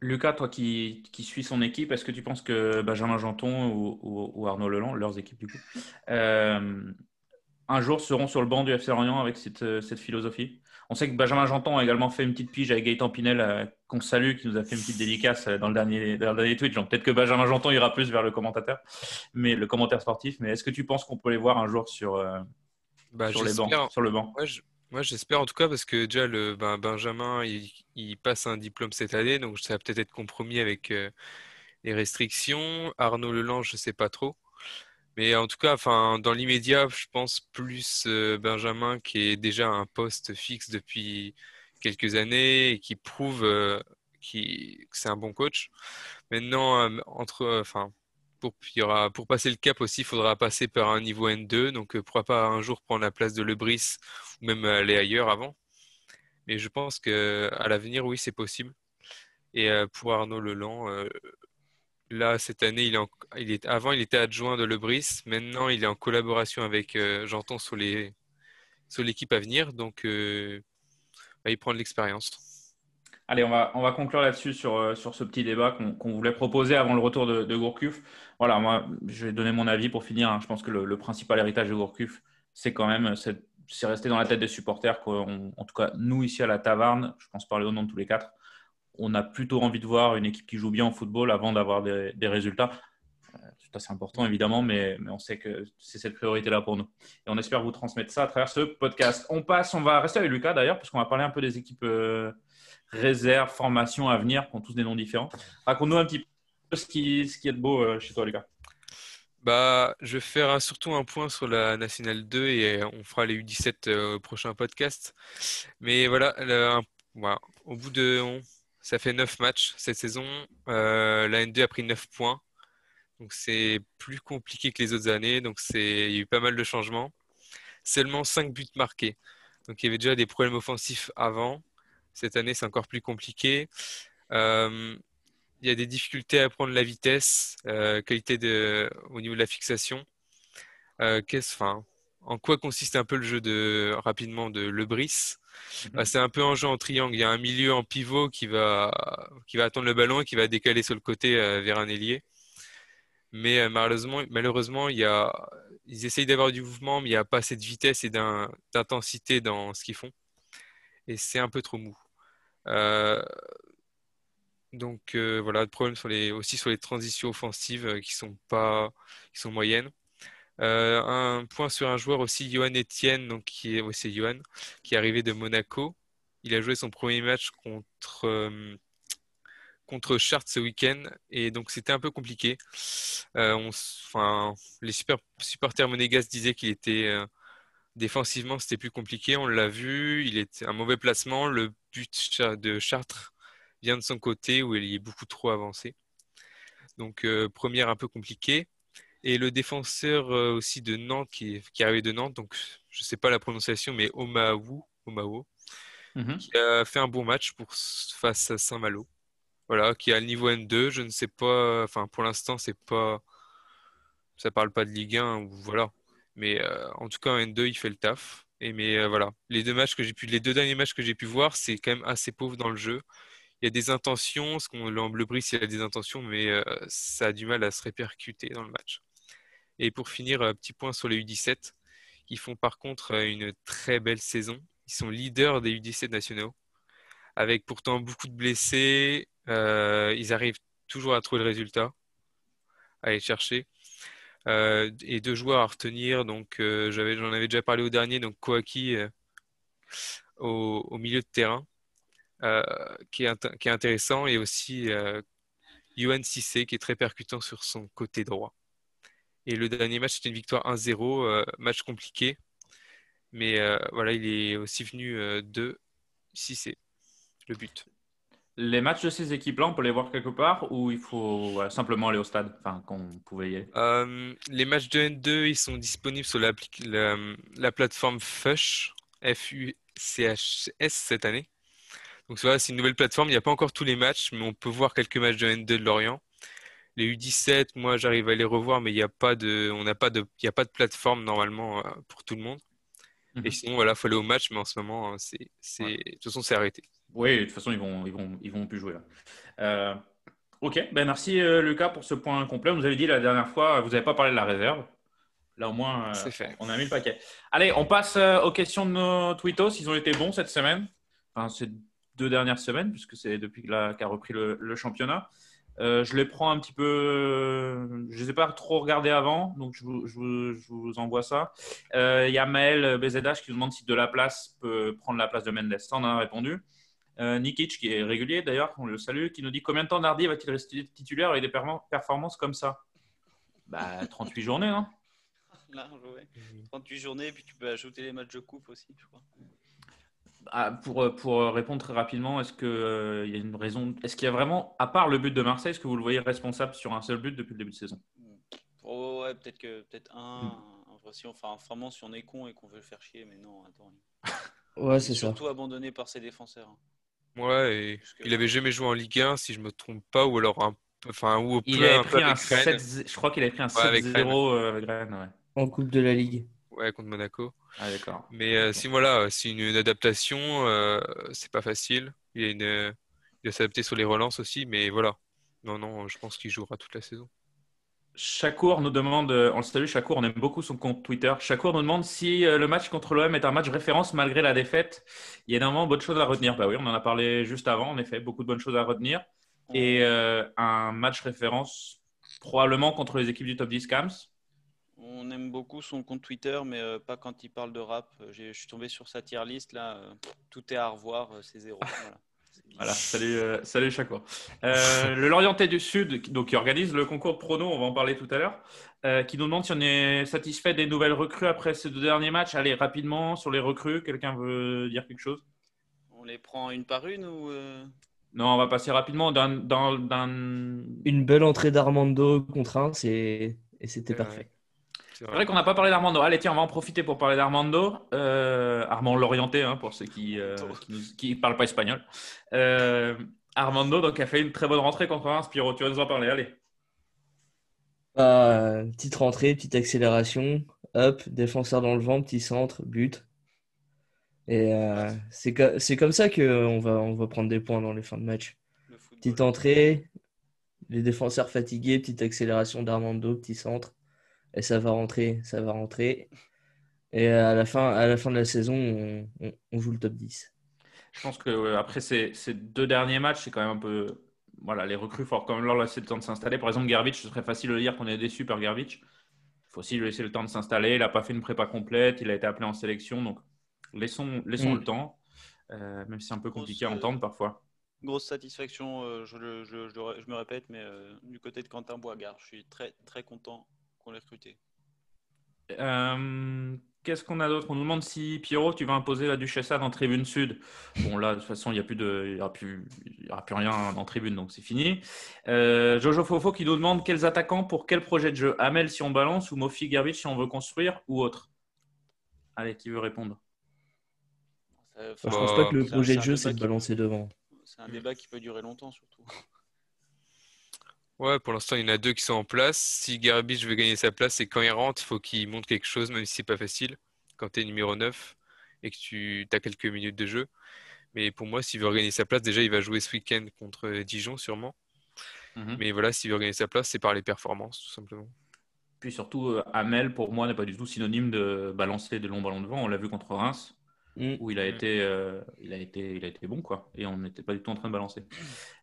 Lucas, toi qui, suis son équipe, est-ce que tu penses que Benjamin Janton ou, Arnaud Leland, leurs équipes du coup, euh, un jour seront sur le banc du FC Lorient avec cette, cette philosophie on sait que Benjamin Janton a également fait une petite pige avec Gaëtan Pinel, euh, qu'on salue, qui nous a fait une petite dédicace euh, dans le dernier, dans le dernier Twitch. Donc peut-être que Benjamin Janton ira plus vers le commentateur, mais le commentaire sportif. Mais est-ce que tu penses qu'on peut les voir un jour sur, euh, bah, sur, les bancs, sur le banc? Moi, j'espère en tout cas parce que déjà, le, ben, Benjamin, il, passe un diplôme cette année, donc ça va peut-être être compromis avec les restrictions. Arnaud Lelange, je ne sais pas trop. Mais en tout cas, enfin, dans l'immédiat, je pense plus euh, Benjamin qui est déjà un poste fixe depuis quelques années et qui prouve euh, que c'est un bon coach. Maintenant, euh, entre, enfin, pour, pour passer le cap aussi, il faudra passer par un niveau N2. Donc, pourquoi pas un jour prendre la place de Lebris ou même aller ailleurs avant. Mais je pense qu'à l'avenir, oui, c'est possible. Et pour Arnaud Leland, Là, cette année, il est, avant, il était adjoint de Lebris. Maintenant, il est en collaboration avec euh, J'entends sur l'équipe à venir. Donc, euh, bah, il prend de l'expérience. Allez, on va, on va conclure là-dessus sur, euh, ce petit débat qu'on voulait proposer avant le retour de, de, Gourcuff. Voilà, moi, je vais donner mon avis pour finir. Hein. Je pense que le, principal héritage de Gourcuff, c'est quand même c'est resté dans la tête des supporters. En tout cas, nous, ici à la Taverne, je pense parler au nom de tous les quatre, on a plutôt envie de voir une équipe qui joue bien au football avant d'avoir des, résultats. Euh, c'est assez important évidemment, mais, on sait que c'est cette priorité-là pour nous. Et on espère vous transmettre ça à travers ce podcast. On passe, on va rester avec Lucas d'ailleurs, parce qu'on va parler un peu des équipes euh, réserves, formations à venir, qui ont tous des noms différents. Raconte-nous un petit peu ce qui, est de beau euh, chez toi, Lucas. Bah, je vais faire surtout un point sur la Nationale 2 et on fera les U17 au prochain podcast. Mais voilà, au bout de ça fait 9 matchs cette saison. Euh, la N2 a pris 9 points. Donc c'est plus compliqué que les autres années. Donc il y a eu pas mal de changements. Seulement 5 buts marqués. Donc il y avait déjà des problèmes offensifs avant. Cette année, c'est encore plus compliqué. Euh, il y a des difficultés à prendre la vitesse, euh, qualité de, au niveau de la fixation. qu'est-ce, enfin, en quoi consiste un peu le jeu de rapidement de Lebris? Bah, c'est un peu un jeu en triangle. Il y a un milieu en pivot qui va, qui va attendre le ballon et qui va décaler sur le côté euh, vers un ailier. Mais euh, malheureusement, malheureusement il y a, ils essayent d'avoir du mouvement, mais il n'y a pas assez de vitesse et d'intensité dans ce qu'ils font. Et c'est un peu trop mou. Euh, donc voilà, le problème aussi sur les transitions offensives qui sont pas, qui sont moyennes. Euh, un point sur un joueur aussi, Johan Etienne, qui est, Johan, qui est arrivé de Monaco. Il a joué son premier match contre, euh, Chartres ce week-end et donc c'était un peu compliqué. Euh, les super, supporters monégasques disaient qu'il était défensivement c'était plus compliqué. On l'a vu, il était un mauvais placement. Le but de Chartres vient de son côté où il est beaucoup trop avancé. Donc première un peu compliquée. Et le défenseur euh, aussi de Nantes, qui, est, arrivé de Nantes, donc je ne sais pas la prononciation, mais Omaou, Omao, mhm. qui a fait un bon match pour, face à Saint-Malo. Voilà, qui a le niveau N2. Je ne sais pas, enfin pour l'instant, c'est pas. Ça parle pas de Ligue 1, ou voilà. Mais euh, en tout cas, en N2, il fait le taf. Et mais euh, voilà, les deux matchs que j'ai pu, les deux derniers matchs que j'ai pu voir, c'est quand même assez pauvre dans le jeu. Il y a des intentions, ce qu'on le Bris, il y a des intentions, mais ça a du mal à se répercuter dans le match. Et pour finir, petit point sur les U17, qui font par contre euh, une très belle saison. Ils sont leaders des U17 nationaux, avec pourtant beaucoup de blessés. Euh, ils arrivent toujours à trouver le résultat, à aller chercher. Euh, et deux joueurs à retenir. Donc, j'en avais déjà parlé au dernier. Donc, Kouaki au, milieu de terrain, qui est, qui, est intéressant, et aussi Yuan Sissé, qui est très percutant sur son côté droit. Et le dernier match, c'était une victoire 1-0, euh, match compliqué. Mais euh, voilà, il est aussi venu euh, de 6 c'est le but. Les matchs de ces équipes-là, on peut les voir quelque part ou il faut simplement aller au stade Enfin, qu'on pouvait y aller? Les matchs de N2, ils sont disponibles sur la, la, plateforme FUSH, F-U-C-H-S cette année. Donc voilà, c'est une nouvelle plateforme. Il n'y a pas encore tous les matchs, mais on peut voir quelques matchs de N2 de Lorient. Les U17, moi, j'arrive à les revoir, mais il n'y a pas de, on n'a pas de, il a pas de plateforme normalement euh, pour tout le monde. Et mhm. sinon, voilà, faut aller au match, mais en ce moment, euh, c'est, de toute façon, c'est arrêté. Oui, de toute façon, ils vont, ils vont, ils vont plus jouer là. Euh, ok, ben merci Lucas pour ce point complet. Vous avez dit la dernière fois, vous n'avez pas parlé de la réserve. Là, au moins, on a mis le paquet. Allez, on passe aux questions de nos tweetos. Ils ont été bons cette semaine. Enfin, ces deux dernières semaines, puisque c'est depuis qu'a repris le championnat. Euh, je les prends un petit peu. Je ne les ai pas trop regardés avant, donc je vous, envoie ça. Euh, il y a Maël BZH qui nous demande si de la place peut prendre la place de Mendes. Ça, on a répondu. Euh, Nikic, qui est régulier d'ailleurs, on le salue, qui nous dit combien de temps Nardi va-t-il rester titulaire avec des performances comme ça? Bah, 38 journées, non? 38 journées, puis tu peux ajouter les matchs de coupe aussi, je crois. Ah, pour, pour répondre très rapidement, est-ce qu'il euh, y a une raison Est-ce qu'il y a vraiment, à part le but de Marseille, est-ce que vous le voyez responsable sur un seul but depuis le début de saison? Oh, Ouais, peut-être que peut-être un. Hmm. Si enfin, vraiment, si on est con et qu'on veut le faire chier, mais non, attends. ouais, c'est ça. Surtout abandonné par ses défenseurs. Hein. Ouais, et il avait jamais joué en Ligue 1, si je me trompe pas, ou alors un, enfin, ou au il un pris un 7, Je crois qu'il avait pris un 7-0 avec Rennes. Ouais. En Coupe de la Ligue. Ouais, contre Monaco. Ah, d'accord. Mais euh, si voilà, c'est une, adaptation, euh, c'est pas facile. Il, a une, il doit s'adapter sur les relances aussi, mais voilà. Non, non, je pense qu'il jouera toute la saison. Chakour nous demande, on le salue, Chakour, on aime beaucoup son compte Twitter. Chakour nous demande si euh, le match contre l'OM est un match référence malgré la défaite. Il y a énormément de bonnes choses à retenir. Bah oui, on en a parlé juste avant, en effet, beaucoup de bonnes choses à retenir. Et un match référence probablement contre les équipes du top 10 CAMS. On aime beaucoup son compte Twitter, mais euh, pas quand il parle de rap. Euh, je suis tombé sur sa tier list, là, euh, tout est à revoir, c'est zéro. Voilà. salut, salut fois. le Lorientais du Sud, donc, qui organise le concours de prono, on va en parler tout à l'heure, qui nous demande si on est satisfait des nouvelles recrues après ces deux derniers matchs. Allez, rapidement, sur les recrues, quelqu'un veut dire quelque chose? On les prend une par une ou Non, on va passer rapidement dans, Une belle entrée d'Armando contre un, et c'était parfait. C'est vrai, qu'on n'a pas parlé d'Armando. Allez, tiens, on va en profiter pour parler d'Armando. Euh, Armand l'orienté, hein, pour ceux qui ne euh, parlent pas espagnol. Euh, Armando donc, a fait une très bonne rentrée contre un Spiro. Tu vas nous en parler, allez. Bah, petite rentrée, petite accélération. Hop, défenseur dans le vent, petit centre, but. Et c'est comme ça qu'on va, on va prendre des points dans les fins de match. Petite entrée, les défenseurs fatigués, petite accélération d'Armando, petit centre et ça va rentrer, ça va rentrer. Et à la fin, à la fin de la saison, on, on, joue le top 10. Je pense que après ces, ces, deux derniers matchs, c'est quand même un peu. Voilà, les recrues, fort quand même leur laisser le temps de s'installer. Par exemple, Gervich, ce serait facile de dire qu'on est déçu par Gervich. faut aussi lui laisser le temps de s'installer. Il n'a pas fait une prépa complète, il a été appelé en sélection, donc laissons, laissons Mm. le temps, euh, même si c'est un peu compliqué à Grosse, entendre parfois. Grosse satisfaction, euh, je, le- je, je le- je me répète, mais euh, du côté de Quentin Boisgard, je suis très très content qu'on l'ait recruté. Euh, Qu'est-ce qu'on a d'autre? On nous demande si Pierrot, tu vas imposer la Duchessa dans Tribune Sud. Bon, là, de toute façon, il n'y a plus de, il y aura plus, il y aura plus rien dans Tribune, donc c'est fini. Euh, Jojo Fofo qui nous demande quels attaquants pour quel projet de jeu? Amel si on balance ou Mofi Gervich si on veut construire ou autre? Allez, qui veut répondre? Enfin, je pense pas que le un- projet de jeu, c'est de balancer devant. C'est un débat qui peut durer longtemps surtout. Ouais, pour l'instant, il y en a deux qui sont en place. Si Garbage veut gagner sa place, c'est quand il rentre, il faut qu'il montre quelque chose, même si c'est pas facile. Quand tu es numéro 9 et que tu as quelques minutes de jeu. Mais pour moi, s'il veut regagner sa place, déjà, il va jouer ce week-end contre Dijon, sûrement. Mhm. Mais voilà, s'il veut regagner sa place, c'est par les performances, tout simplement. Puis surtout, euh, Amel, pour moi, n'est pas du tout synonyme de balancer des longs ballons devant. On l'a vu contre Reims, Mm. où il a, Mm. été, euh, il, a été, il a été bon, quoi. Et on n'était pas du tout en train de balancer.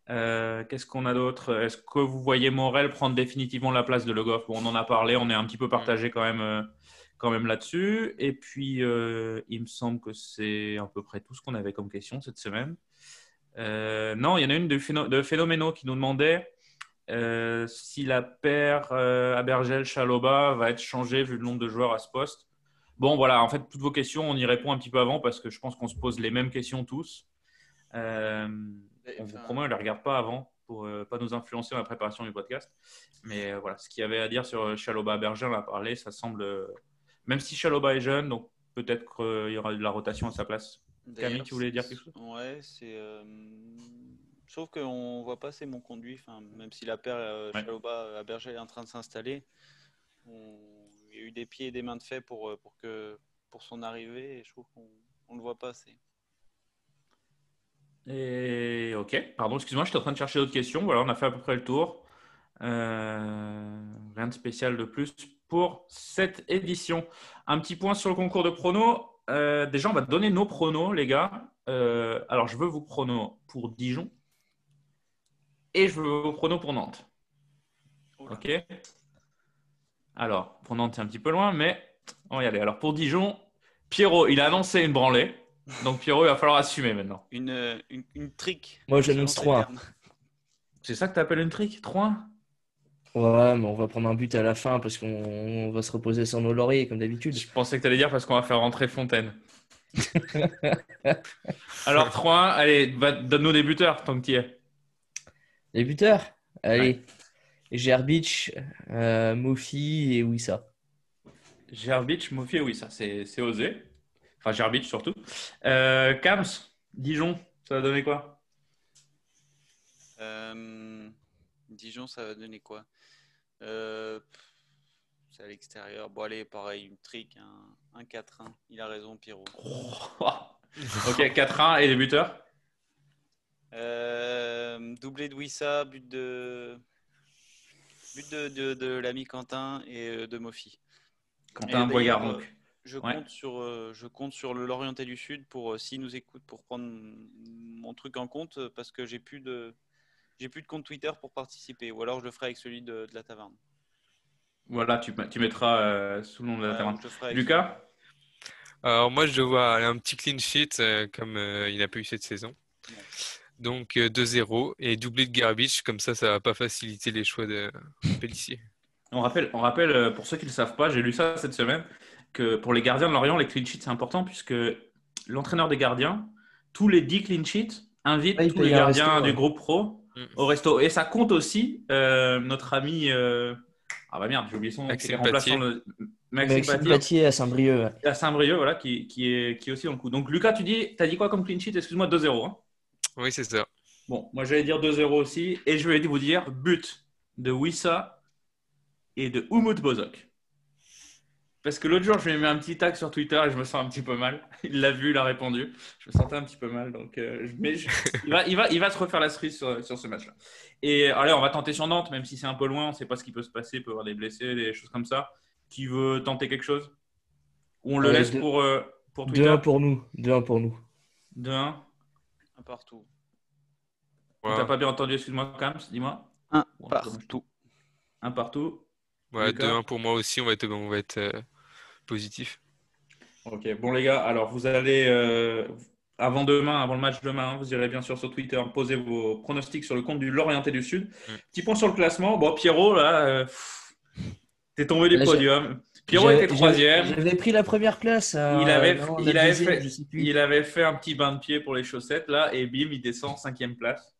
Euh, Qu'est-ce qu'on a d'autre? Est-ce que vous voyez Morel prendre définitivement la place de Le Goff? Bon, on en a parlé, on est un petit peu partagé quand même, euh, quand même là-dessus. Et puis, euh, il me semble que c'est à peu près tout ce qu'on avait comme question cette semaine. Euh, non, il y en a une de, Phéno- de Phénoméno qui nous demandait euh, si la paire euh, Abergel-Chaloba va être changée vu le nombre de joueurs à ce poste. Bon, voilà, en fait, toutes vos questions, on y répond un petit peu avant parce que je pense qu'on se pose les mêmes questions tous. Euh, on vous promet, on ne les regarde pas avant pour ne pas nous influencer dans la préparation du podcast. Mais euh, voilà, ce qu'il y avait à dire sur euh, Chaloba Berger, on a parlé, ça semble. euh, même si Chaloba est jeune, donc peut-être qu'il y aura de la rotation à sa place. Camille, tu voulais dire quelque chose? Ouais, c'est. euh, Sauf qu'on voit pas assez mon conduit, enfin, même si la paire euh, Ouais. Chaloba à Berger est en train de s'installer, on- eu des pieds et des mains de fait pour, euh, pour, que, pour son arrivée et je trouve qu'on on le voit pas assez. Et ok, pardon, excuse-moi, j'étais en train de chercher d'autres questions. Voilà, on a fait à peu près le tour. Euh, rien de spécial de plus pour cette édition. Un petit point sur le concours de pronos. Euh, déjà, on va donner nos pronos, les gars. Euh, alors, je veux vos pronos pour Dijon et je veux vos pronos pour Nantes. Ok Alors, pour Nantes, c'est un petit peu loin, mais on va y aller. Alors, pour Dijon, Pierrot, il a annoncé une branlée. Donc, Pierrot, il va falloir assumer maintenant. Une, une, une trick. Moi, j'annonce selon ses trois. termes. C'est ça que tu appelles une trick 3 Ouais, mais on va prendre un but à la fin parce qu'on on va se reposer sur nos lauriers comme d'habitude. Je pensais que tu allais dire parce qu'on va faire rentrer Fontaine. Alors 3 allez, va- donne-nous des buteurs tant que tu y es. Les buteurs? Allez. Gerbic, euh, Mofi et Wissa. Gerbic, Mofi, oui, ça c'est c'est osé. Enfin, Gerbic surtout. Euh, Kams, Dijon, ça va donner quoi? Euh, Dijon, ça va donner quoi? Euh, C'est à l'extérieur. Bon, allez, pareil, une trick, un, un 4-1. Il a raison, Pierrot. Ok, 4-1 et les buteurs? Euh, doublé de Wissa, but de but de, de, de l'ami Quentin et euh, de Mofi. Quentin Boigard, d'ailleurs, donc. Je Ouais. compte sur euh, je compte sur le Lorienté du Sud pour euh, s'il nous écoute pour prendre mon truc en compte euh, parce que j'ai plus de j'ai plus de compte Twitter pour participer ou alors je le ferai avec celui de, de la taverne. Voilà, tu, tu mettras euh, sous le nom de la taverne. je Lucas Alors moi, je vois un petit clean sheet euh, comme euh, il n'a pas eu cette saison. Ouais. Donc euh, 2-0 et doublé de Garbage, comme ça, ça va pas faciliter les choix de Pellissier. On rappelle, on rappelle, euh, pour ceux qui ne le savent pas, j'ai lu ça cette semaine, que pour les gardiens de Lorient, les clean sheets, c'est important puisque l'entraîneur des gardiens, tous les 10 clean sheets, invite Ah, tous les gardiens resto, du groupe pro Mm. au resto. Et ça compte aussi euh, notre ami. euh, Ah bah merde, j'ai oublié son nom. Maxime Patier. de- Maxime, Maxime Patier, Patier à Saint-Brieuc. à Saint-Brieuc, voilà, qui, qui, est, qui est aussi dans le coup. Donc Lucas, tu dis, as dit quoi comme clean sheet? Excuse-moi, 2-0. hein. Oui, c'est ça. Bon, moi j'allais dire 2-0 aussi. Et je vais vous dire but de Wissa et de Umut Bozok. Parce que l'autre jour, je lui ai mis un petit tag sur Twitter et je me sens un petit peu mal. Il l'a vu, il a répondu. Je me sentais un petit peu mal. Donc, euh, je- mais je- il, va, il, va, il va se refaire la cerise sur, sur ce match-là. Et allez, on va tenter sur Nantes, même si c'est un peu loin. On ne sait pas ce qui peut se passer. Il peut y avoir des blessés, des choses comme ça. Qui veut tenter quelque chose? Ou on le Euh, laisse deux- pour, euh, pour Twitter? 2-1 pour nous. 2-1 pour nous. 2-1. Partout. Tu Voilà. n'as pas bien entendu, excuse-moi, Kams, dis-moi. Un Bon, partout. Un partout. Ouais, Lucas 2-1 pour moi aussi, on va être, on va être euh, positif. Ok, bon les gars, alors vous allez, euh, avant demain, avant le match demain, vous irez bien sûr sur Twitter poser vos pronostics sur le compte du Lorienté du Sud. Mm. Petit point sur le classement. Bon, Pierrot, là, euh, t'es tombé du Là, podium. Pierrot était troisième. J'avais pris la première place. euh, Il avait- non, il la avait deuxième, fait-. Il avait fait un petit bain de pied pour les chaussettes, là, et bim, il descend cinquième place.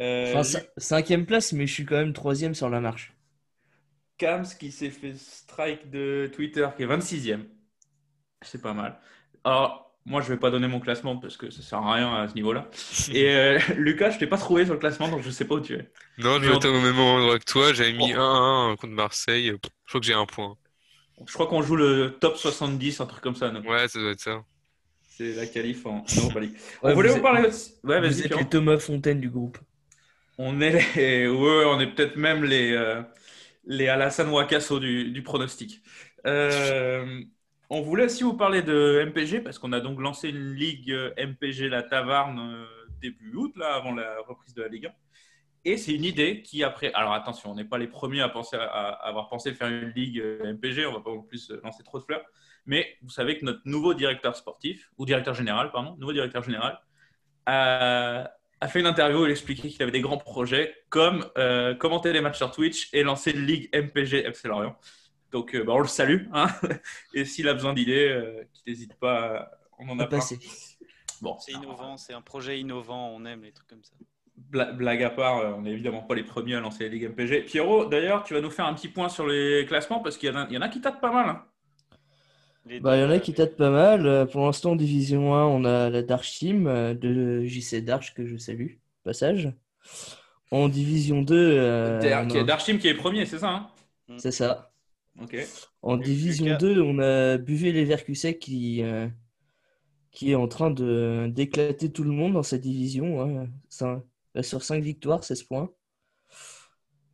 Euh, Enfin, cin- cinquième place, mais je suis quand même troisième sur la marche. Kams qui s'est fait strike de Twitter, qui est 26e. C'est pas mal. Alors, moi, je vais pas donner mon classement parce que ça sert à rien à ce niveau-là. Et euh, Lucas, je t'ai pas trouvé sur le classement, donc je sais pas où tu es. Non, on- vais au même endroit que toi. J'avais mis Oh. 1-1 contre Marseille. Je crois que j'ai un point. Je crois qu'on joue le top 70, un truc comme ça. nous. Ouais, ça doit être ça. C'est la qualif en Europa League. Ouais, On voulait vous parler aussi. Ouais, Vous vas-y, êtes les Thomas Fontaine du groupe. On est les... ouais, on est peut-être même les, euh, les Alassane Wakasso du, du pronostic. Euh, on voulait aussi vous parler de MPG parce qu'on a donc lancé une ligue euh, MPG La Tavarne euh, début août, là, avant la reprise de la Ligue 1. Et c'est une idée qui, après. Alors attention, on n'est pas les premiers à, penser à, à avoir pensé faire une ligue euh, MPG, on va pas en plus lancer trop de fleurs. Mais vous savez que notre nouveau directeur sportif, ou directeur général, pardon, nouveau directeur général, a, a fait une interview où il expliquait qu'il avait des grands projets comme euh, commenter les matchs sur Twitch et lancer une ligue MPG FC Lorient. Donc euh, bah, on le salue. hein. et s'il a besoin d'idées, euh, qu'il n'hésite pas. On en a plein. passer. Bon, C'est innovant, c'est un projet innovant, on aime les trucs comme ça. Bla- blague à part, euh, on n'est évidemment pas les premiers à lancer les ligues MPG. Pierrot, d'ailleurs, tu vas nous faire un petit point sur les classements parce qu'il y, en a- il y en a qui tapent pas mal. hein. Les Bah, il y en a qui tâtent pas mal. Euh, Pour l'instant, en Division 1, on a la Darch Team euh, de JC Darch que je salue. Passage. En Division 2, euh, qui a- Darchim qui est premier, c'est ça hein? C'est ça. Ok. En Division Lucas. 2, on a Buvet Leverkusen qui, euh, qui est en train de d'éclater tout le monde dans cette division. hein. Ça- euh, sur 5 victoires, 16 points.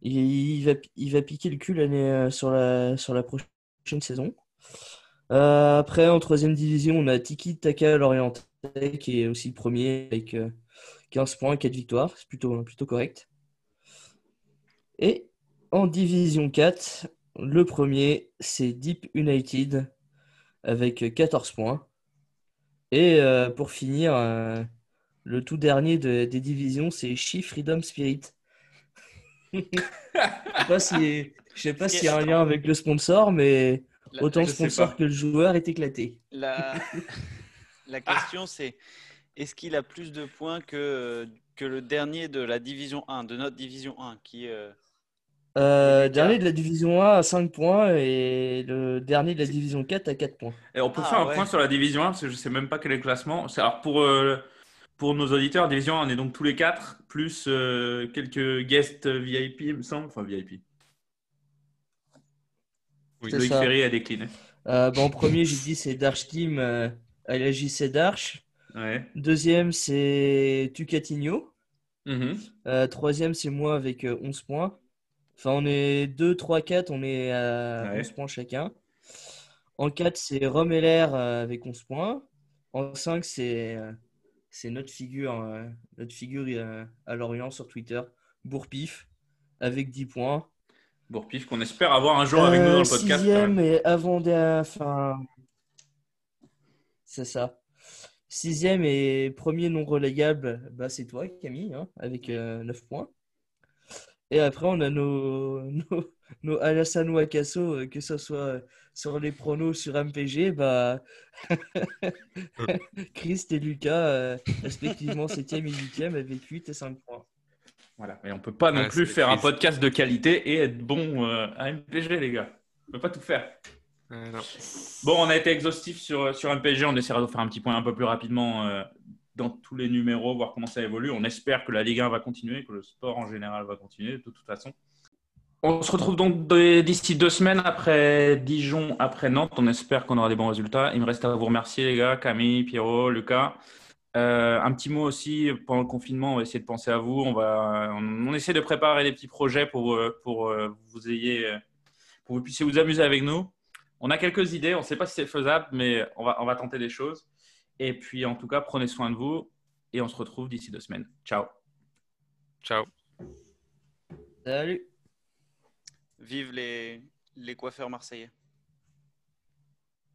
Il, va, piquer le cul euh, sur la, prochaine saison. Euh, après, en troisième division, on a Tiki Taka Lorientais qui est aussi premier avec euh, 15 points, 4 victoires. C'est plutôt, correct. Et en division 4, le premier, c'est Deep United avec 14 points. Et euh, pour finir, euh, le tout dernier de- des divisions, c'est She Freedom Spirit. Je sais pas si, je sais pas s'il y a un lien avec le sponsor, mais La- autant sais sponsor que le joueur est éclaté. La, la question c'est est-ce qu'il a plus de points que, que le dernier de la division 1, de notre division 1, qui est euh, Euh, dernier de la division 1 à 5 points et le dernier de la division 4 à 4 points. Et on peut Ah, faire un ouais. point sur la division 1 parce que je sais même pas quel est le classement. C'est- Alors pour, euh, pour nos auditeurs, division 1, on est donc tous les quatre, plus euh, quelques guests VIP, il me semble. Enfin, VIP. Oui. Loïc ça. Ferry a décliné. Euh, bah, en premier, j'ai dit c'est Darch Team euh, à la JC Darch. Ouais. Deuxième, c'est Tucatinho. Mhm. Euh, troisième, c'est moi avec euh, 11 points. Enfin, on est 2, 3, 4, on est à Ouais. 11 points chacun. En 4, c'est Romeller euh, avec 11 points. En 5, c'est euh, c'est notre figure, euh, notre figure euh, à Lorient sur Twitter, Bourpif, avec 10 points. Bourpif, qu'on espère avoir un jour avec nous dans le Euh, podcast. Sixième et avant. Enfin, c'est ça. Sixième et premier non relégable, bah, c'est toi, Camille, hein, avec euh, 9 points. Et après, on a nos, nos, nos Alassane Wakasso, euh, que ce soit sur les pronos sur MPG, bah, Christ et Lucas, euh, respectivement 7e et 8e, avec 8 et 5 points. Voilà. Mais on peut pas non plus faire un podcast de qualité et être bon euh, à MPG, les gars. On peut pas tout faire. Euh, non. Bon, on a été exhaustif sur, sur MPG. On essaiera de faire un petit point un peu plus rapidement euh, dans tous les numéros, voir comment ça évolue. On espère que la Ligue 1 va continuer, que le sport en général va continuer de toute façon. On se retrouve donc d'ici deux semaines après Dijon, après Nantes. On espère qu'on aura des bons résultats. Il me reste à vous remercier, les gars, Camille, Pierrot, Lucas. Euh, un petit mot aussi, pendant le confinement, on va essayer de penser à vous. On, va, on, on essaie de préparer des petits projets pour, euh, pour, euh, vous ayez, pour que vous puissiez vous amuser avec nous. On a quelques idées, on ne sait pas si c'est faisable, mais on va, on va tenter des choses. Et puis, en tout cas, prenez soin de vous et on se retrouve d'ici deux semaines. Ciao. Ciao. Salut! Vive les, les coiffeurs marseillais.